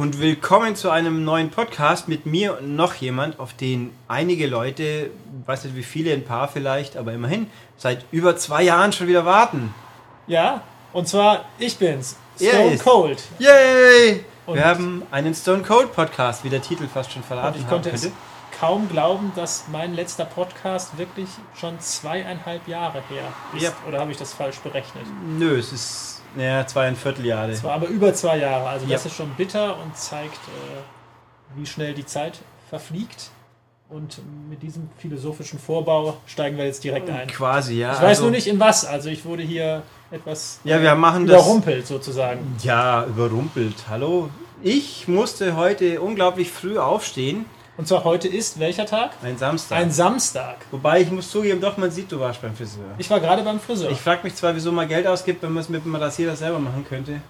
Und willkommen zu einem neuen Podcast mit mir und noch jemand, auf den einige Leute, weiß nicht wie viele, ein paar vielleicht, aber immerhin, seit über zwei Jahren schon wieder warten. Ja, und zwar ich bin's, Stone ist- Cold. Yay! Und- Wir haben einen Stone Cold Podcast, wie der Titel fast schon Und verraten ich haben konnte es könnte. kaum glauben, dass mein letzter Podcast wirklich schon zweieinhalb Jahre her ist. Ja. Oder habe ich das falsch berechnet? Nö, es ist naja, zweieinviertel Jahre. Es war aber über zwei Jahre. Also das Ja. ist schon bitter und zeigt, äh, wie schnell die Zeit verfliegt. Und mit diesem philosophischen Vorbau steigen wir jetzt direkt ein. Quasi, ja. Ich weiß also- nur nicht in was. Also ich wurde hier etwas Ja, wir machen das. überrumpelt sozusagen. Ja, überrumpelt. Hallo. Ich musste heute unglaublich früh aufstehen. Und zwar heute ist welcher Tag? Ein Samstag. Ein Samstag. Wobei ich muss zugeben, doch, man sieht, du warst beim Friseur. Ich war gerade beim Friseur. Ich frage mich zwar, wieso man Geld ausgibt, wenn man es mit dem Rasierer selber machen könnte.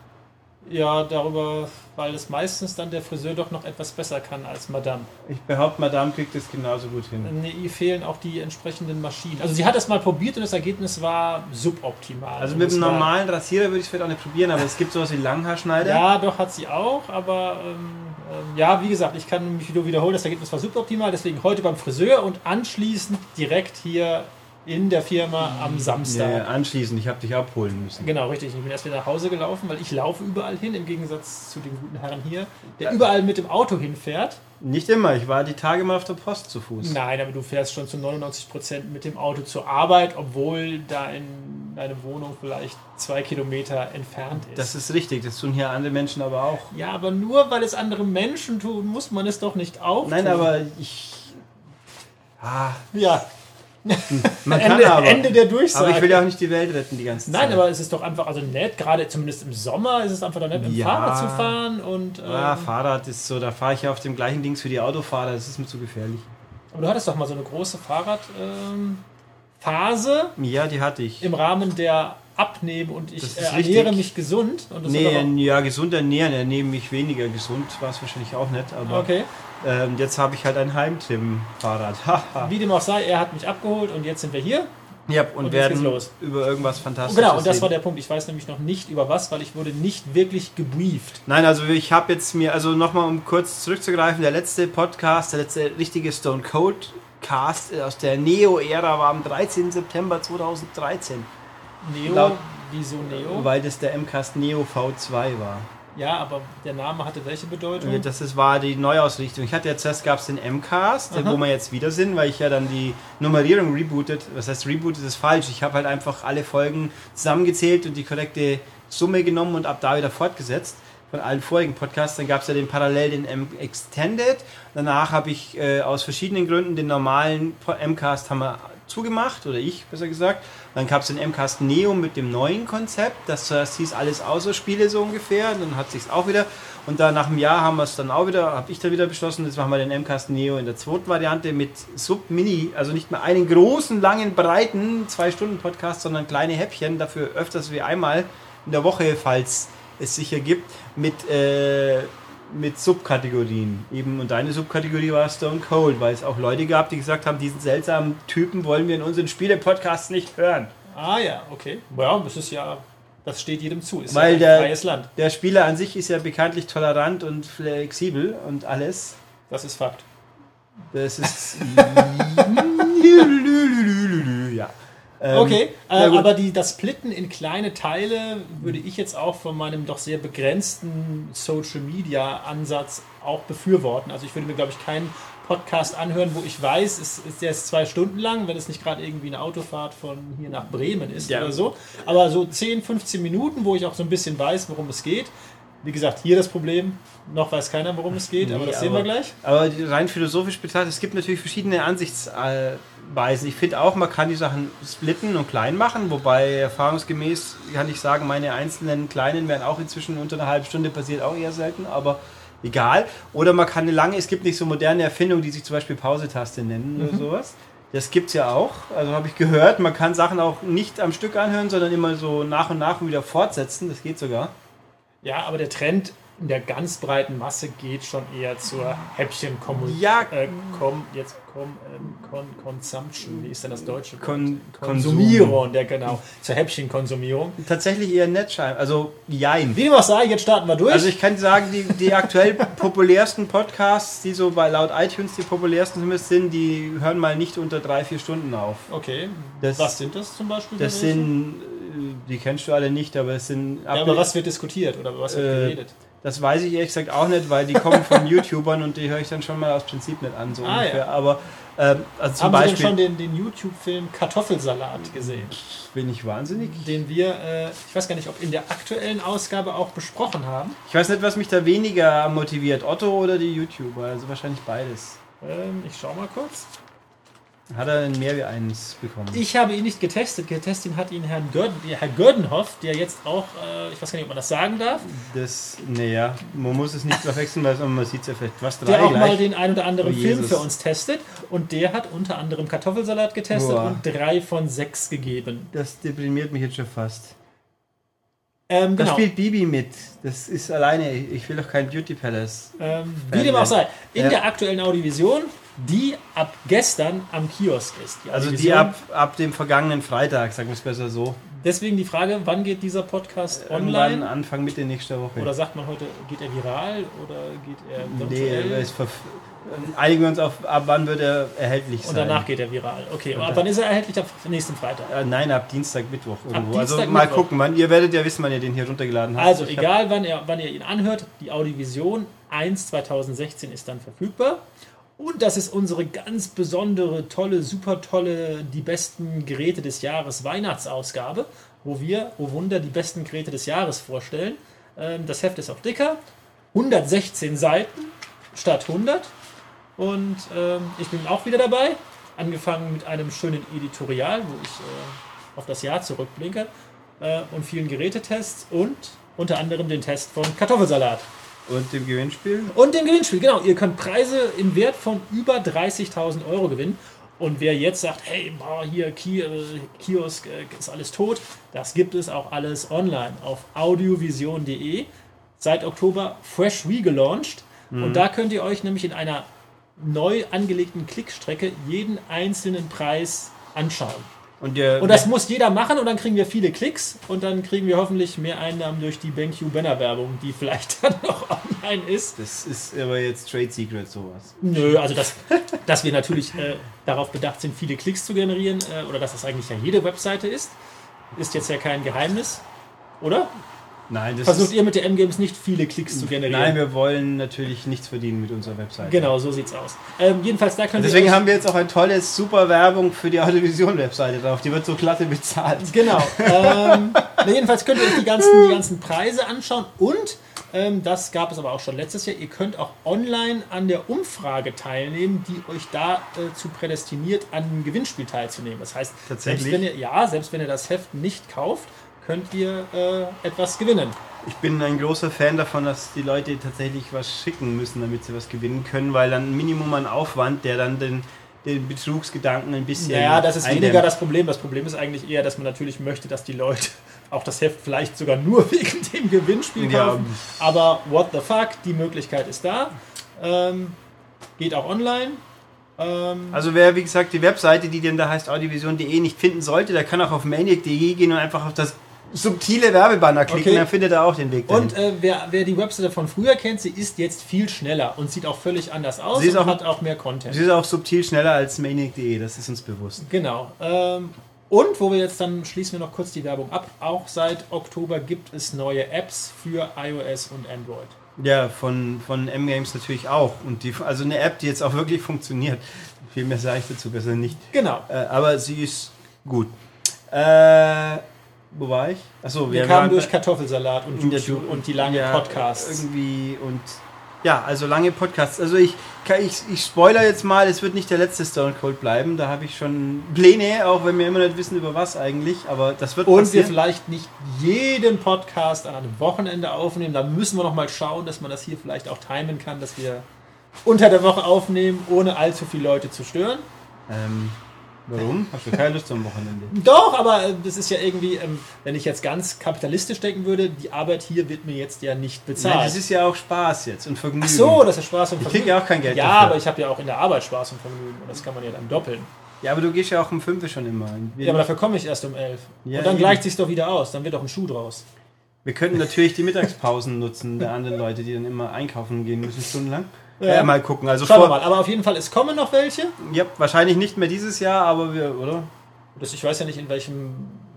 Ja, darüber, weil es meistens dann der Friseur doch noch etwas besser kann als Madame. Ich behaupte, Madame kriegt das genauso gut hin. Nee, ihr fehlen auch die entsprechenden Maschinen. Also sie hat das mal probiert und das Ergebnis war suboptimal. Also Und mit es einem normalen Rasierer würde ich es vielleicht auch nicht probieren, aber es gibt sowas wie Langhaarschneider. Ja, doch hat sie auch, aber ähm, ähm, ja, wie gesagt, ich kann mich nur wiederholen, das Ergebnis war suboptimal, deswegen heute beim Friseur und anschließend direkt hier in der Firma am Samstag. Ja, anschließend, ich habe dich abholen müssen. Genau, richtig. Ich bin erst wieder nach Hause gelaufen, weil ich laufe überall hin, im Gegensatz zu den guten Herren hier, der überall mit dem Auto hinfährt. Nicht immer, ich war die Tage mal auf der Post zu Fuß. Nein, aber du fährst schon zu 99% mit dem Auto zur Arbeit, obwohl dein, deine Wohnung vielleicht zwei Kilometer entfernt ist. Das ist richtig, das tun hier andere Menschen aber auch. ja, aber nur weil es andere Menschen tun, muss man es doch nicht auch Nein, aber ich. Ah, Ja, man kann Ende, aber. Ende der Durchsage. aber ich will ja auch nicht die Welt retten die ganze Zeit. Nein, aber es ist doch einfach, also nett, gerade zumindest im Sommer ist es einfach doch nett, mit dem Ja. Fahrrad zu fahren und. Ähm, Ah, Fahrrad ist so, da fahre ich ja auf dem gleichen Dings für die Autofahrer, das ist mir zu gefährlich. aber du hattest doch mal so eine große Fahrradphase ähm, Ja, die hatte ich. im Rahmen der Abnehmen und ich äh, ernähre richtig. mich gesund. Und Nee, ja, gesund ernähren, ernähren mich weniger gesund, war es wahrscheinlich auch nicht, auch, aber okay. Ähm, jetzt habe ich halt ein Heimtim-Fahrrad. Wie dem auch sei, er hat mich abgeholt und jetzt sind wir hier. ja, und, Und werden über irgendwas Fantastisches genau, und das reden. war der Punkt. Ich weiß nämlich noch nicht über was, weil ich wurde nicht wirklich gebrieft. Nein, also ich habe jetzt mir, also nochmal um kurz zurückzugreifen, der letzte Podcast, der letzte richtige Stone Cold Cast aus der Neo-Ära war am 13. September 2013, Neo, Laut- wieso Neo? weil das der MCAST Neo V2 war. Ja, aber der Name hatte welche Bedeutung? Ja, Das ist, war die Neuausrichtung. Ich hatte jetzt zuerst gab es den MCAST, Aha. wo wir jetzt wieder sind, weil ich ja dann die Nummerierung rebootet. Was heißt rebootet ist falsch. Ich habe halt einfach alle Folgen zusammengezählt und die korrekte Summe genommen und ab da wieder fortgesetzt. Von allen vorigen Podcasts. Dann gab es ja den parallel den M Extended. Danach habe ich äh, aus verschiedenen Gründen den normalen MCAST haben wir zugemacht, oder ich besser gesagt. Dann gab es den MCAST Neo mit dem neuen Konzept. Das zuerst hieß alles außer Spiele so ungefähr. Dann hat sich auch wieder. Und dann nach einem Jahr haben wir es dann auch wieder, habe ich dann wieder beschlossen, jetzt machen wir den MCAST Neo in der zweiten Variante mit Sub-Mini, also nicht mehr einen großen, langen, breiten 2-Stunden-Podcast, sondern kleine Häppchen, dafür öfters wie einmal in der Woche, falls es sicher gibt, mit, äh, mit Subkategorien. Eben, und deine Subkategorie war Stone Cold, weil es auch Leute gab, die gesagt haben, diesen seltsamen Typen wollen wir in unseren Spiele-Podcasts nicht hören. Ah ja, okay. Ja, das ist ja, das steht jedem zu. Ist Weil ja ein freies Land. Der Spieler an sich ist ja bekanntlich tolerant und flexibel und alles. Das ist Fakt. Das ist. ja. Ähm, Okay, na äh, gut. aber die, das Splitten in kleine Teile würde ich jetzt auch von meinem doch sehr begrenzten Social Media Ansatz auch befürworten. Also ich würde mir, glaube ich, keinen Podcast anhören, wo ich weiß, es ist ist zwei Stunden lang, wenn es nicht gerade irgendwie eine Autofahrt von hier nach Bremen ist Ja. oder so. Aber so 10, 15 Minuten, wo ich auch so ein bisschen weiß, worum es geht. Wie gesagt, hier das Problem, noch weiß keiner, worum es geht, aber Nee, das sehen wir aber- gleich. Aber rein philosophisch betrachtet, es gibt natürlich verschiedene Ansichtsweisen. Ich finde auch, man kann die Sachen splitten und klein machen, wobei erfahrungsgemäß kann ich sagen, meine einzelnen kleinen werden auch inzwischen unter einer halben Stunde passiert, auch eher selten, aber egal. Oder man kann eine lange, es gibt nicht so moderne Erfindungen, die sich zum Beispiel Pausetaste nennen oder sowas. Das gibt's ja auch. Also habe ich gehört, man kann Sachen auch nicht am Stück anhören, sondern immer so nach und nach wieder fortsetzen. Das geht sogar. Ja, aber der Trend in der ganz breiten Masse geht schon eher zur Häppchenkommunikation. Ja. Äh, kom, jetzt kom, ähm, con, Consumption, wie ist denn das deutsche? Kon Konsumierung, der genau, zur Häppchenkonsumierung. Tatsächlich eher Netschein, also jein. Wie dem auch sei, jetzt starten wir durch. Also ich kann sagen, die, die aktuell populärsten Podcasts, die so bei laut iTunes die populärsten zumindest sind, die hören mal nicht unter drei, vier Stunden auf. okay, Das- was sind das zum Beispiel? Das welche? sind, die kennst du alle nicht, aber es sind... Ja, aber was wird diskutiert oder was wird Äh, geredet? Das weiß ich ehrlich gesagt auch nicht, weil die kommen von YouTubern und die höre ich dann schon mal aus Prinzip nicht an, so Ah, ungefähr. ja. Aber ähm, also zum Haben Sie denn Beispiel schon den, den YouTube-Film Kartoffelsalat gesehen? bin ich wahnsinnig. Den wir, äh, ich weiß gar nicht, ob in der aktuellen Ausgabe auch besprochen haben. Ich weiß nicht, was mich da weniger motiviert, Otto oder die YouTuber, also wahrscheinlich beides. Ähm, ich schau mal kurz. Hat er mehr wie eins bekommen? Ich habe ihn nicht getestet. Getestet hat ihn Herrn Görden, Herr Gördenhoff, der jetzt auch, äh, ich weiß gar nicht, ob man das sagen darf, Das, naja, man muss es nicht verwechseln, weil man sieht es ja vielleicht was drei der auch mal gleich. den ein oder anderen Oh, Film für uns testet. Und der hat unter anderem Kartoffelsalat getestet Boah. und drei von sechs gegeben. Das deprimiert mich jetzt schon fast. Ähm, Da genau. spielt Bibi mit. Das ist alleine. Ich will doch kein Beauty Palace. Ähm, wie dem auch sei. In Ja. der aktuellen Audiovision, die ab gestern am Kiosk ist. Also die ab, ab dem vergangenen Freitag, sagen wir es besser so. Deswegen die Frage, wann geht dieser Podcast Irgendwann online? Anfang Mitte nächster Woche. Oder sagt man heute, geht er viral oder geht er nee, virtuell? es verf- einigen wir uns auf, ab wann wird er erhältlich sein. Und danach geht er viral. Okay, und ab wann ist er erhältlich? Ab nächsten Freitag. Äh, nein, ab Dienstag, Mittwoch irgendwo. also Dienstag, mal Mittwoch. gucken, wann, ihr werdet ja wissen, wann ihr den hier runtergeladen habt. Also, Ich egal wann ihr, wann ihr ihn anhört, die Audiovision 1 2016 ist dann verfügbar. Und das ist unsere ganz besondere, tolle, super tolle, die besten Geräte des Jahres Weihnachtsausgabe, wo wir, oh Wunder, die besten Geräte des Jahres vorstellen. Ähm, Das Heft ist auch dicker, 116 Seiten statt 100. Und ähm, ich bin auch wieder dabei, angefangen mit einem schönen Editorial, wo ich äh, auf das Jahr zurückblinke äh, und vielen Gerätetests und unter anderem den Test von Kartoffelsalat. Und dem Gewinnspiel? Und dem Gewinnspiel, genau. Ihr könnt Preise im Wert von über 30.000 Euro gewinnen. Und wer jetzt sagt, hey, boah, hier äh, Kiosk äh, ist alles tot, das gibt es auch alles online auf audiovision.de. Seit Oktober fresh regelauncht. Und da könnt ihr euch nämlich in einer neu angelegten Klickstrecke jeden einzelnen Preis anschauen. Und, der, Und das muss jeder machen und dann kriegen wir viele Klicks und dann kriegen wir hoffentlich mehr Einnahmen durch die BenQ Banner Werbung, die vielleicht dann noch online ist. das ist aber jetzt Trade Secret sowas. Nö, also dass, dass wir natürlich äh, darauf bedacht sind, viele Klicks zu generieren äh, oder dass das eigentlich ja jede Webseite ist, ist jetzt ja kein Geheimnis, oder? Nein, das Versucht ihr mit der M-Games nicht viele Klicks zu generieren? nein, wir wollen natürlich nichts verdienen mit unserer Webseite. genau, so sieht's aus. Ähm, jedenfalls da könnt Deswegen ihr euch, haben wir jetzt auch ein tolles, super Werbung für die Audiovision-Webseite drauf. Die wird so glatte bezahlt. Genau. Ähm, na, jedenfalls könnt ihr euch die ganzen, die ganzen Preise anschauen und ähm, das gab es aber auch schon letztes Jahr. Ihr könnt auch online an der Umfrage teilnehmen, die euch dazu prädestiniert, an dem Gewinnspiel teilzunehmen. Das heißt? Selbst wenn ihr, ja, selbst wenn ihr das Heft nicht kauft, könnt ihr äh, etwas gewinnen. Ich bin ein großer Fan davon, dass die Leute tatsächlich was schicken müssen, damit sie was gewinnen können, weil dann ein Minimum an Aufwand, der dann den, den Betrugsgedanken ein bisschen. Naja, das ist eindämmt. weniger das Problem. Das Problem ist eigentlich eher, dass man natürlich möchte, dass die Leute auch das Heft vielleicht sogar nur wegen dem Gewinnspiel Ja. kaufen. Aber what the fuck, die Möglichkeit ist da. Ähm, geht auch online. Ähm, Also wer, wie gesagt, die Webseite, die denn da heißt audiovision.de nicht finden sollte, der kann auch auf maniac.de gehen und einfach auf das subtile Werbebanner klicken, Okay. dann findet er auch den Weg dahin. und äh, wer, wer die Webseite von früher kennt, sie ist jetzt viel schneller und sieht auch völlig anders aus Sie ist und auch- hat auch mehr Content. Sie ist auch subtil schneller als maniac.de, das ist uns bewusst. Genau. Ähm, und wo wir jetzt dann schließen wir noch kurz die Werbung ab. Auch seit Oktober gibt es neue Apps für iOS und Android. Ja, von, von M-Games natürlich auch. Und die, also eine App, die jetzt auch wirklich funktioniert. Viel mehr sage ich dazu besser nicht. Genau. Äh, aber sie ist gut. Äh, wo war ich? Achso, Wir wir kamen durch Kartoffelsalat und YouTube Du- und die langen ja, Podcasts. Irgendwie und ja, also lange Podcasts. Also ich, ich, ich spoiler jetzt mal, es wird nicht der letzte Stone Cold bleiben. Da habe ich schon Pläne, auch wenn wir immer nicht wissen über was eigentlich. Aber das wird Und wir passieren. vielleicht nicht jeden Podcast an einem Wochenende aufnehmen. Da müssen wir noch mal schauen, dass man das hier vielleicht auch timen kann, dass wir unter der Woche aufnehmen, ohne allzu viele Leute zu stören. Ähm, Warum? Hast du keine Lust am Wochenende? Doch, aber äh, das ist ja irgendwie, ähm, wenn ich jetzt ganz kapitalistisch denken würde, die Arbeit hier wird mir jetzt ja nicht bezahlt. Nein, das ist ja auch Spaß jetzt und Vergnügen. Ach so, das ist Spaß und Ich krieg ja auch kein Geld Ja, dafür. aber ich habe ja auch in der Arbeit Spaß und Vergnügen und das kann man ja dann doppeln. Ja, aber du gehst ja auch um 5 schon immer. Wir, Ja, aber dafür komme ich erst um elf. Ja, und dann eben. gleicht sich's doch wieder aus, dann wird doch ein Schuh draus. wir könnten natürlich die Mittagspausen nutzen der anderen Leute, die dann immer einkaufen gehen müssen, stundenlang. Ja. Ja, mal gucken. Also Schauen wir vor, mal, aber auf jeden Fall, es kommen noch welche. ja, wahrscheinlich nicht mehr dieses Jahr, aber wir, oder? Das, ich weiß ja nicht, in welchem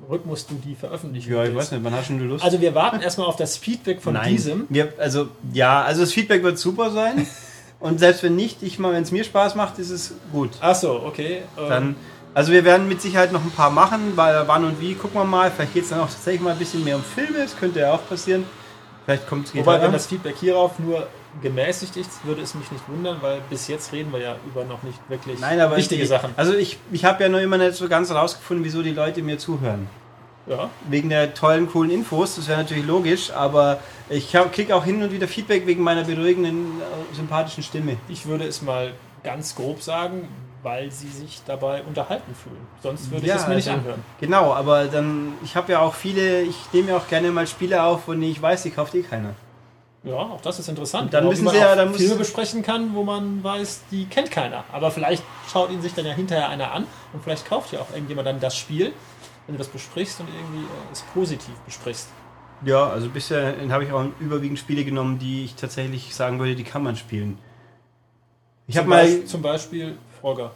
Rhythmus du die veröffentlichen Ja, ich willst. weiß nicht, wann hast du denn Lust? Also wir warten erstmal auf das Feedback von Nein. diesem. Wir, also, ja, also das Feedback wird super sein. Und selbst wenn nicht, ich mal, wenn es mir Spaß macht, ist es gut. Ach so, okay. Ähm, Dann, also wir werden mit Sicherheit noch ein paar machen, weil wann und wie, gucken wir mal. Vielleicht geht es dann auch tatsächlich mal ein bisschen mehr um Filme, das könnte ja auch passieren. Vielleicht kommt es Wobei, wenn das Feedback hierauf nur gemäßigt ist, würde es mich nicht wundern, weil bis jetzt reden wir ja über noch nicht wirklich Nein, wichtige die, Sachen. Also ich, ich habe ja noch immer nicht so ganz rausgefunden, wieso die Leute mir zuhören. Ja. Wegen der tollen, coolen Infos, das wäre natürlich logisch, aber ich kriege auch hin und wieder Feedback wegen meiner beruhigenden, äh, sympathischen Stimme. Ich würde es mal ganz grob sagen, weil sie sich dabei unterhalten fühlen. Sonst würde ich Ja, es mir nicht also- anhören. Genau, aber dann, ich habe ja auch viele, ich nehme ja auch gerne mal Spiele auf, von denen ich weiß, die kauft eh keiner. Ja, auch das ist interessant. Und dann müssen sie ja- dann Filme besprechen kann, wo man weiß, die kennt keiner. Aber vielleicht schaut ihn sich dann ja hinterher einer an und vielleicht kauft ja auch irgendjemand dann das Spiel, wenn du das besprichst und irgendwie äh, es positiv besprichst. Ja, also bisher habe ich auch überwiegend Spiele genommen, die ich tatsächlich sagen würde, die kann man spielen. Ich habe mal, zum Beispiel Frogger.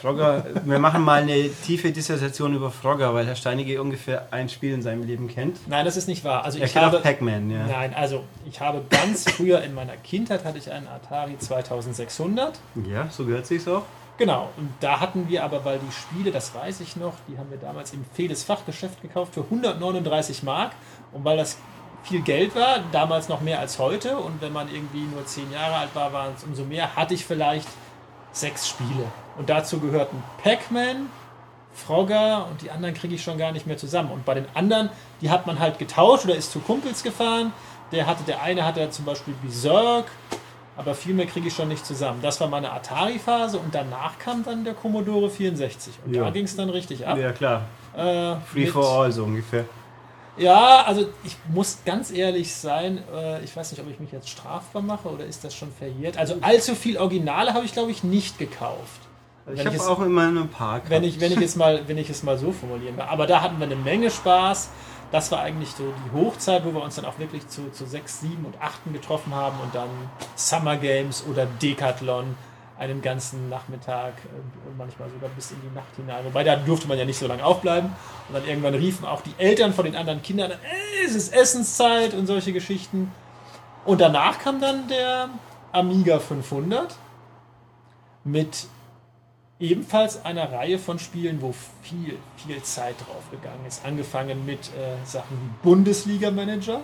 Frogger, wir machen mal eine tiefe Dissertation über Frogger, weil Herr Steinige ungefähr ein Spiel in seinem Leben kennt. Nein, das ist nicht wahr. Also Er ich habe Pac-Man, ja. Nein, also ich habe ganz früher in meiner Kindheit hatte ich einen Atari 2600. Ja, so gehört sich's auch. Genau, und da hatten wir aber, weil die Spiele, das weiß ich noch, die haben wir damals im Fedes Fachgeschäft gekauft für 139 Mark. Und weil das viel Geld war, damals noch mehr als heute, und wenn man irgendwie nur 10 Jahre alt war, waren es umso mehr, hatte ich vielleicht sechs Spiele. Und dazu gehörten Pac-Man, Frogger und die anderen kriege ich schon gar nicht mehr zusammen. Und bei den anderen, die hat man halt getauscht oder ist zu Kumpels gefahren. Der hatte, der eine hatte zum Beispiel Berserk, aber viel mehr kriege ich schon nicht zusammen. Das war meine Atari-Phase und danach kam dann der Commodore 64. Und Ja. da ging es dann richtig ab. Ja, klar. Äh, Free for all, so ungefähr. Ja, also ich muss ganz ehrlich sein, äh, ich weiß nicht, ob ich mich jetzt strafbar mache oder ist das schon verjährt. Also allzu viel Originale habe ich, glaube ich, nicht gekauft. Ich habe ich es- auch immer einen Park. wenn ich, wenn ich es mal, wenn ich es mal so formulieren will. Aber da hatten wir eine Menge Spaß. Das war eigentlich so die Hochzeit, wo wir uns dann auch wirklich zu, zu sechs, sieben und achten getroffen haben und dann Summer Games oder Decathlon einen ganzen Nachmittag äh, und manchmal sogar bis in die Nacht hinein. Wobei da durfte man ja nicht so lange aufbleiben. Und dann irgendwann riefen auch die Eltern von den anderen Kindern, "Ey, es ist Essenszeit und solche Geschichten. Und danach kam dann der Amiga 500 mit ebenfalls einer Reihe von Spielen, wo viel, viel Zeit drauf gegangen ist. Angefangen mit äh, Sachen wie Bundesliga-Manager.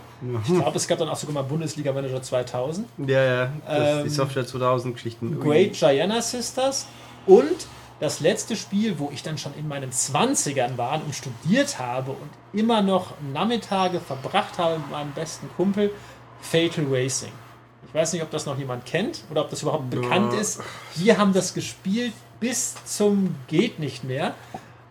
Ich glaube, es gab dann auch sogar mal Bundesliga-Manager 2000. Ja, ja, Ähm, die Software 2000 Geschichten. Great Gianna Sisters und das letzte Spiel, wo ich dann schon in meinen 20ern war und studiert habe und immer noch Nachmittage verbracht habe mit meinem besten Kumpel, Fatal Racing. Ich weiß nicht, ob das noch jemand kennt oder ob das überhaupt bekannt ist. Wir haben das gespielt bis zum geht nicht mehr.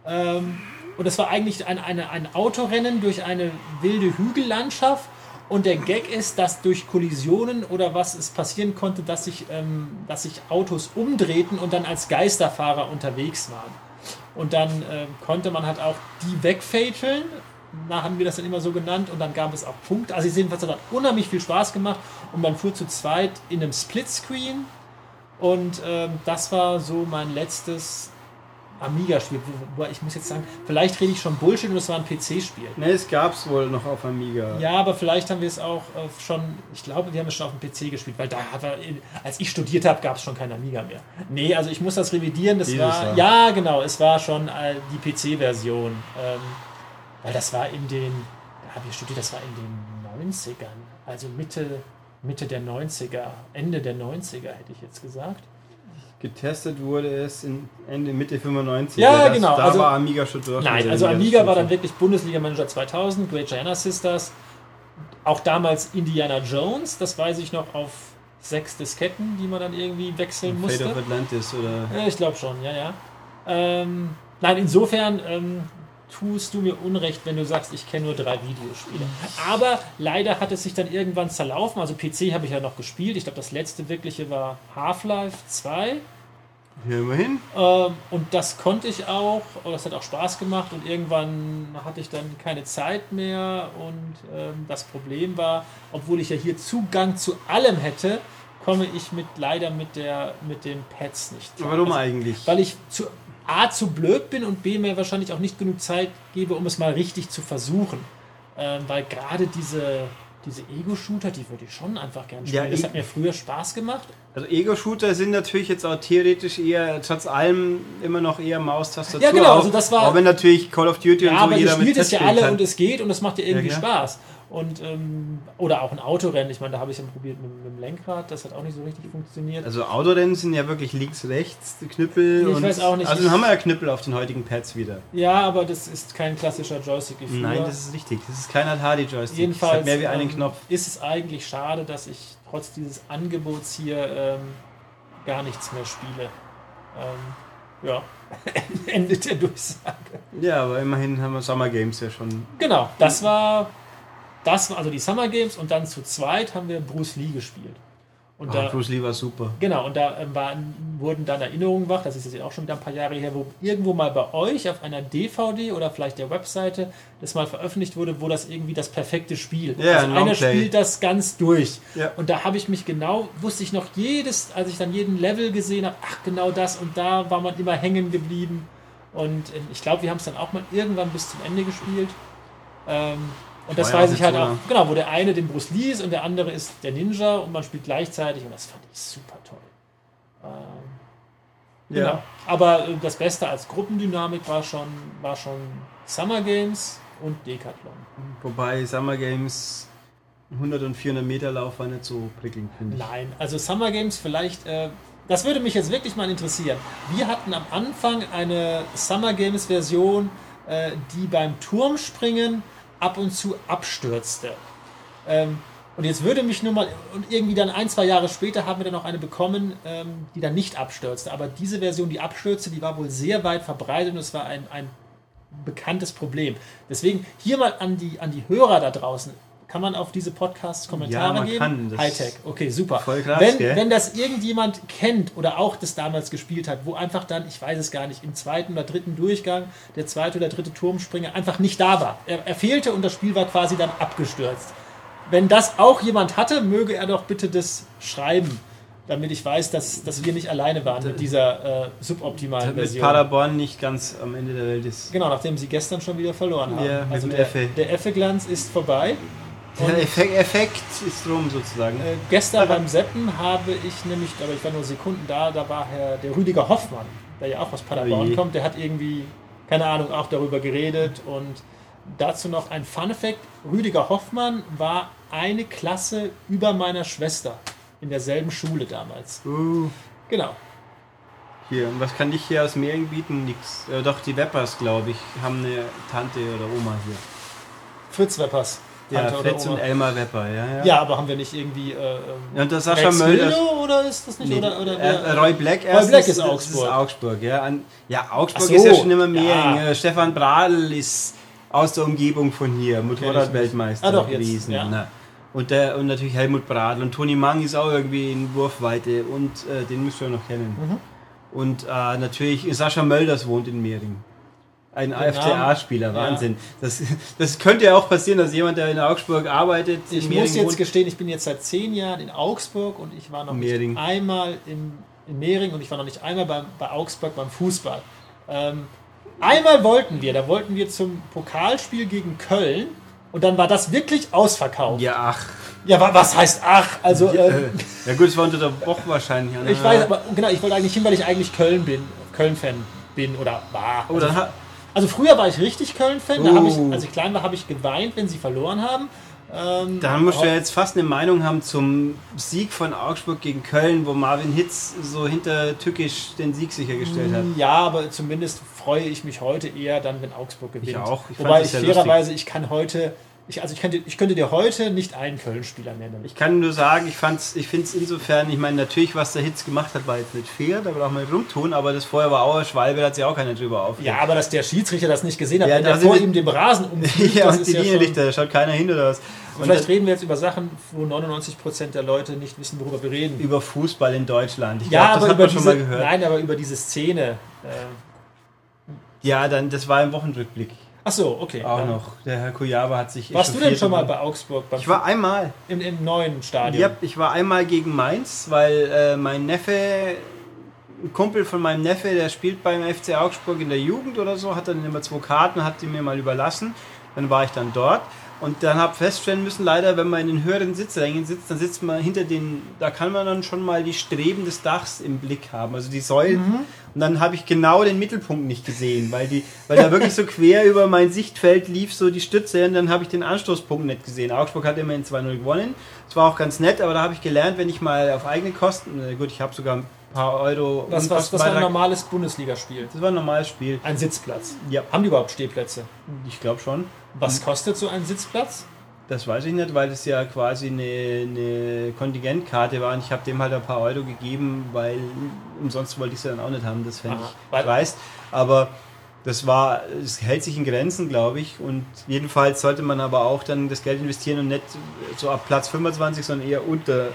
Ähm, und es war eigentlich ein, eine, ein Autorennen durch eine wilde Hügellandschaft. Und der Gag ist, dass durch Kollisionen oder was es passieren konnte, dass sich, ähm, dass sich Autos umdrehten und dann als Geisterfahrer unterwegs waren. Und dann ähm, konnte man halt auch die wegfateln. Da haben wir das dann immer so genannt. Und dann gab es auch Punkte. Also jedenfalls hat das unheimlich viel Spaß gemacht. Und man fuhr zu zweit in einem Splitscreen. Und ähm, das war so mein letztes Amiga-Spiel. Wo- wo- Ich muss jetzt sagen, vielleicht rede ich schon Bullshit und es war ein PC-Spiel. Ne, es gab's wohl noch auf Amiga. Ja, aber vielleicht haben wir es auch äh, schon, ich glaube, wir haben es schon auf dem PC gespielt, weil da hat er, als ich studiert habe, gab es schon kein Amiga mehr. Nee, also ich muss das revidieren, das Dieses war, Jahr. ja genau, es war schon äh, die PC-Version. Ähm, weil das war in den, da habe ich studiert, das war in den 90ern, also Mitte, Mitte der 90er, Ende der 90er hätte ich jetzt gesagt. Getestet wurde es in Ende Mitte 95. Ja, das, genau, Da also- war Amiga schon durch. Nein, Oder also Amiga war dann wirklich Bundesliga Manager 2000, Great Gianna Sisters, auch damals Indiana Jones, das weiß ich noch auf sechs Disketten, die man dann irgendwie wechseln Fate musste. of Atlantis oder. Ich glaube schon, ja, ja. Ähm, nein, insofern ähm, tust du mir Unrecht, wenn du sagst, ich kenne nur drei Videospiele. Aber leider hat es sich dann irgendwann zerlaufen. Also PC habe ich ja noch gespielt. Ich glaube, das letzte wirkliche war Half-Life 2. Hier immerhin. Ähm, und das konnte ich auch. Das hat auch Spaß gemacht. Und irgendwann hatte ich dann keine Zeit mehr. Und ähm, das Problem war, obwohl ich ja hier Zugang zu allem hätte, komme ich mit leider mit der mit den Pads nicht. klar. Warum Also, eigentlich? weil ich zu A zu blöd bin und B mir wahrscheinlich auch nicht genug Zeit gebe, um es mal richtig zu versuchen. Ähm, weil gerade diese, diese Ego-Shooter, die würde ich schon einfach gerne spielen. Ja, das ich- hat mir früher Spaß gemacht. Also Ego-Shooter sind natürlich jetzt auch theoretisch eher, trotz allem, immer noch eher Maustastatur. Ja, genau, also das war- Auch wenn natürlich Call of Duty Ja, und so aber ihr jeder mit spielt es ja alle kann. und es geht und es macht ja irgendwie Ja. Spaß. Und, ähm, oder auch ein Autorennen, ich meine, da habe ich es ja probiert mit, mit dem Lenkrad, das hat auch nicht so richtig funktioniert. Also Autorennen sind ja wirklich links, rechts, Knüppel. Ich und weiß auch nicht, Also dann haben wir ja Knüppel auf den heutigen Pads wieder. Ja, aber das ist kein klassischer Joystick wie früher. Nein, das ist richtig. Das ist kein Atari-Joystick. Jedenfalls Das hat mehr wie einen ähm, Knopf. ist es eigentlich schade, dass ich trotz dieses Angebots hier ähm, gar nichts mehr spiele. Ähm, ja, endet der Durchsage. Ja, aber immerhin haben wir Summer Games ja schon. Genau, das war das war also die Summer Games und dann zu zweit haben wir Bruce Lee gespielt. Und Oh, da, Bruce Lee war super. Genau, und da ähm, waren, wurden dann Erinnerungen wach, das ist jetzt auch schon wieder ein paar Jahre her, wo irgendwo mal bei euch auf einer DVD oder vielleicht der Webseite das mal veröffentlicht wurde, wo das irgendwie das perfekte Spiel. Ja, also ein einer Longplay. spielt das ganz durch. Ja. Und da habe ich mich genau, wusste ich noch jedes, als ich dann jeden Level gesehen habe, ach genau das und da war man immer hängen geblieben. Und äh, ich glaube, wir haben es dann auch mal irgendwann bis zum Ende gespielt. Ähm, und das weiß ich halt auch, genau, wo der eine den Bruce Lee ist und der andere ist der Ninja und man spielt gleichzeitig und das fand ich super toll. Ähm, Ja. Genau. Aber äh, das Beste als Gruppendynamik war schon, war schon Summer Games und Decathlon. Wobei Summer Games 100 und 400 Meter Lauf war nicht so prickelnd, finde ich. Nein, also Summer Games vielleicht, äh, das würde mich jetzt wirklich mal interessieren. Wir hatten am Anfang eine Summer Games Version, äh, die beim Turmspringen ab und zu abstürzte. Ähm, und jetzt würde mich nur mal, und irgendwie dann ein, zwei Jahre später haben wir dann noch eine bekommen, ähm, die dann nicht abstürzte. Aber diese Version, die abstürzte, die war wohl sehr weit verbreitet und es war ein, ein bekanntes Problem. Deswegen hier mal an die, an die Hörer da draußen. Kann man auf diese Podcasts Kommentare Ja, man geben? kann. Das Hightech, okay, super. voll krass, wenn, gell? wenn das irgendjemand kennt oder auch das damals gespielt hat, wo einfach dann, ich weiß es gar nicht, im zweiten oder dritten Durchgang der zweite oder dritte Turmspringer einfach nicht da war. Er, er fehlte und das Spiel war quasi dann abgestürzt. Wenn das auch jemand hatte, möge er doch bitte das schreiben, damit ich weiß, dass, dass wir nicht alleine waren mit dieser äh, suboptimalen Damit Version. Paderborn nicht ganz am Ende der Welt ist. Genau, nachdem sie gestern schon wieder verloren haben. Ja, also der, Effe. der Effe-Glanz ist vorbei. Der Effekt, Effekt ist rum sozusagen. Äh, gestern beim Seppen habe ich nämlich, aber ich war nur Sekunden da, da war Herr, der Rüdiger Hoffmann, der ja auch aus Paderborn Ui. kommt, der hat irgendwie, keine Ahnung, auch darüber geredet und dazu noch ein Fun Fact, Rüdiger Hoffmann war eine Klasse über meiner Schwester in derselben Schule damals. Uh, Genau. hier, und was kann ich hier aus Mehring bieten? Nix. Äh, doch, die Weppers, glaube ich, haben eine Tante oder Oma hier. Fritz Weppers. Ja, Fritz Oma. und Elmar Wepper, ja. Ja, Ja, aber haben wir nicht irgendwie. Äh, ähm, Ja, und der Sascha Rex Möller. Wilde oder ist das nicht? Nee, oder, oder äh, Roy Black, Roy Black ist das Augsburg. ist Augsburg, ja. An, ja, Augsburg so, ist ja schon immer mehr. ja. Äh, Stefan Bradl ist aus der Umgebung von hier, Motorradweltmeister Ah, doch, jetzt, gewesen. ja. Na. Und, der, und natürlich Helmut Bradl und Toni Mang ist auch irgendwie in Wurfweite und äh, den müsst ihr noch kennen. Mhm. Und äh, natürlich Sascha Mölders wohnt in Mehring. Ein Der FTA-Spieler, Ja. Wahnsinn. Das, das könnte ja auch passieren, dass jemand, der in Augsburg arbeitet, Ich muss jetzt gestehen, ich bin jetzt seit zehn Jahren in Augsburg und ich war noch Mehring. nicht einmal im, in Mehring und ich war noch nicht einmal beim, bei Augsburg beim Fußball. Ähm, einmal wollten wir, da wollten wir zum Pokalspiel gegen Köln und dann war das wirklich ausverkauft. Ja, Ja, ach. wa- was heißt ach? Also, Ja, äh, äh, ja gut, es war unter der Woche wahrscheinlich. ich weiß, aber genau, ich wollte eigentlich hin, weil ich eigentlich Köln bin, Köln-Fan bin oder war. Oh, Also, dann also früher war ich richtig Köln-Fan, da habe ich, als ich klein war, habe ich geweint, wenn sie verloren haben. Ähm, Da musst du ja jetzt fast eine Meinung haben zum Sieg von Augsburg gegen Köln, wo Marvin Hitz so hinter Tückisch den Sieg sichergestellt hat. Ja, aber zumindest freue ich mich heute eher dann, wenn Augsburg gewinnt. auch. Ich Wobei ich fairerweise, ich kann heute, Ich, also ich könnte, ich könnte dir heute nicht einen Köln-Spieler nennen. Ich kann nur sagen, ich, fand's, ich finde es insofern, ich meine, natürlich, was der Hitz gemacht hat, war jetzt nicht fair, da braucht man nicht rumtun, aber das vorher war Auer Schwalbe, da hat sich auch keiner drüber auf. Ja, aber dass der Schiedsrichter das nicht gesehen hat, Ja, wenn da der vor ihm den Rasen umfliegt, ja, das und ist die ja schon, Linienrichter, da schaut keiner hin oder was. Und Vielleicht reden wir jetzt über Sachen, wo 99% der Leute nicht wissen, worüber wir reden. über Fußball in Deutschland. Ich ja, glaub, das aber hat man schon diese, mal gehört. nein, aber über diese Szene. Äh, Ja, dann, das war im Wochenrückblick ach so, okay. auch ja. noch. Der Herr Kujava hat sich Warst du denn schon mal bei Augsburg beim Ich war einmal. im, im neuen Stadion? Ja, ich war einmal gegen Mainz, weil äh, mein Neffe, ein Kumpel von meinem Neffe, der spielt beim FC Augsburg in der Jugend oder so, hat dann immer zwei Karten, hat die mir mal überlassen. Dann war ich dann dort und dann habe feststellen müssen, leider, wenn man in den höheren Sitzrängen sitzt, dann sitzt man hinter den, da kann man dann schon mal die Streben des Dachs im Blick haben, also die Säulen. Und dann habe ich genau den Mittelpunkt nicht gesehen, weil, die, weil da wirklich so quer über mein Sichtfeld lief so die Stütze und dann habe ich den Anstoßpunkt nicht gesehen. Augsburg hat immerhin 2-0 gewonnen. Das war auch ganz nett, aber da habe ich gelernt, wenn ich mal auf eigene Kosten, gut, ich habe sogar paar Euro. Was, was, was war ein normales Bundesligaspiel? Das war ein normales Spiel. Ein Sitzplatz. Ja, Haben die überhaupt Stehplätze? ich glaube schon. Was kostet so ein Sitzplatz? Das weiß ich nicht, weil das ja quasi eine, eine Kontingentkarte war und ich habe dem halt ein paar Euro gegeben, weil umsonst wollte ich sie dann auch nicht haben, das fände ich dreist. Aber das war, es hält sich in Grenzen, glaube ich. Und jedenfalls sollte man aber auch dann das Geld investieren und nicht so ab Platz 25, sondern eher unter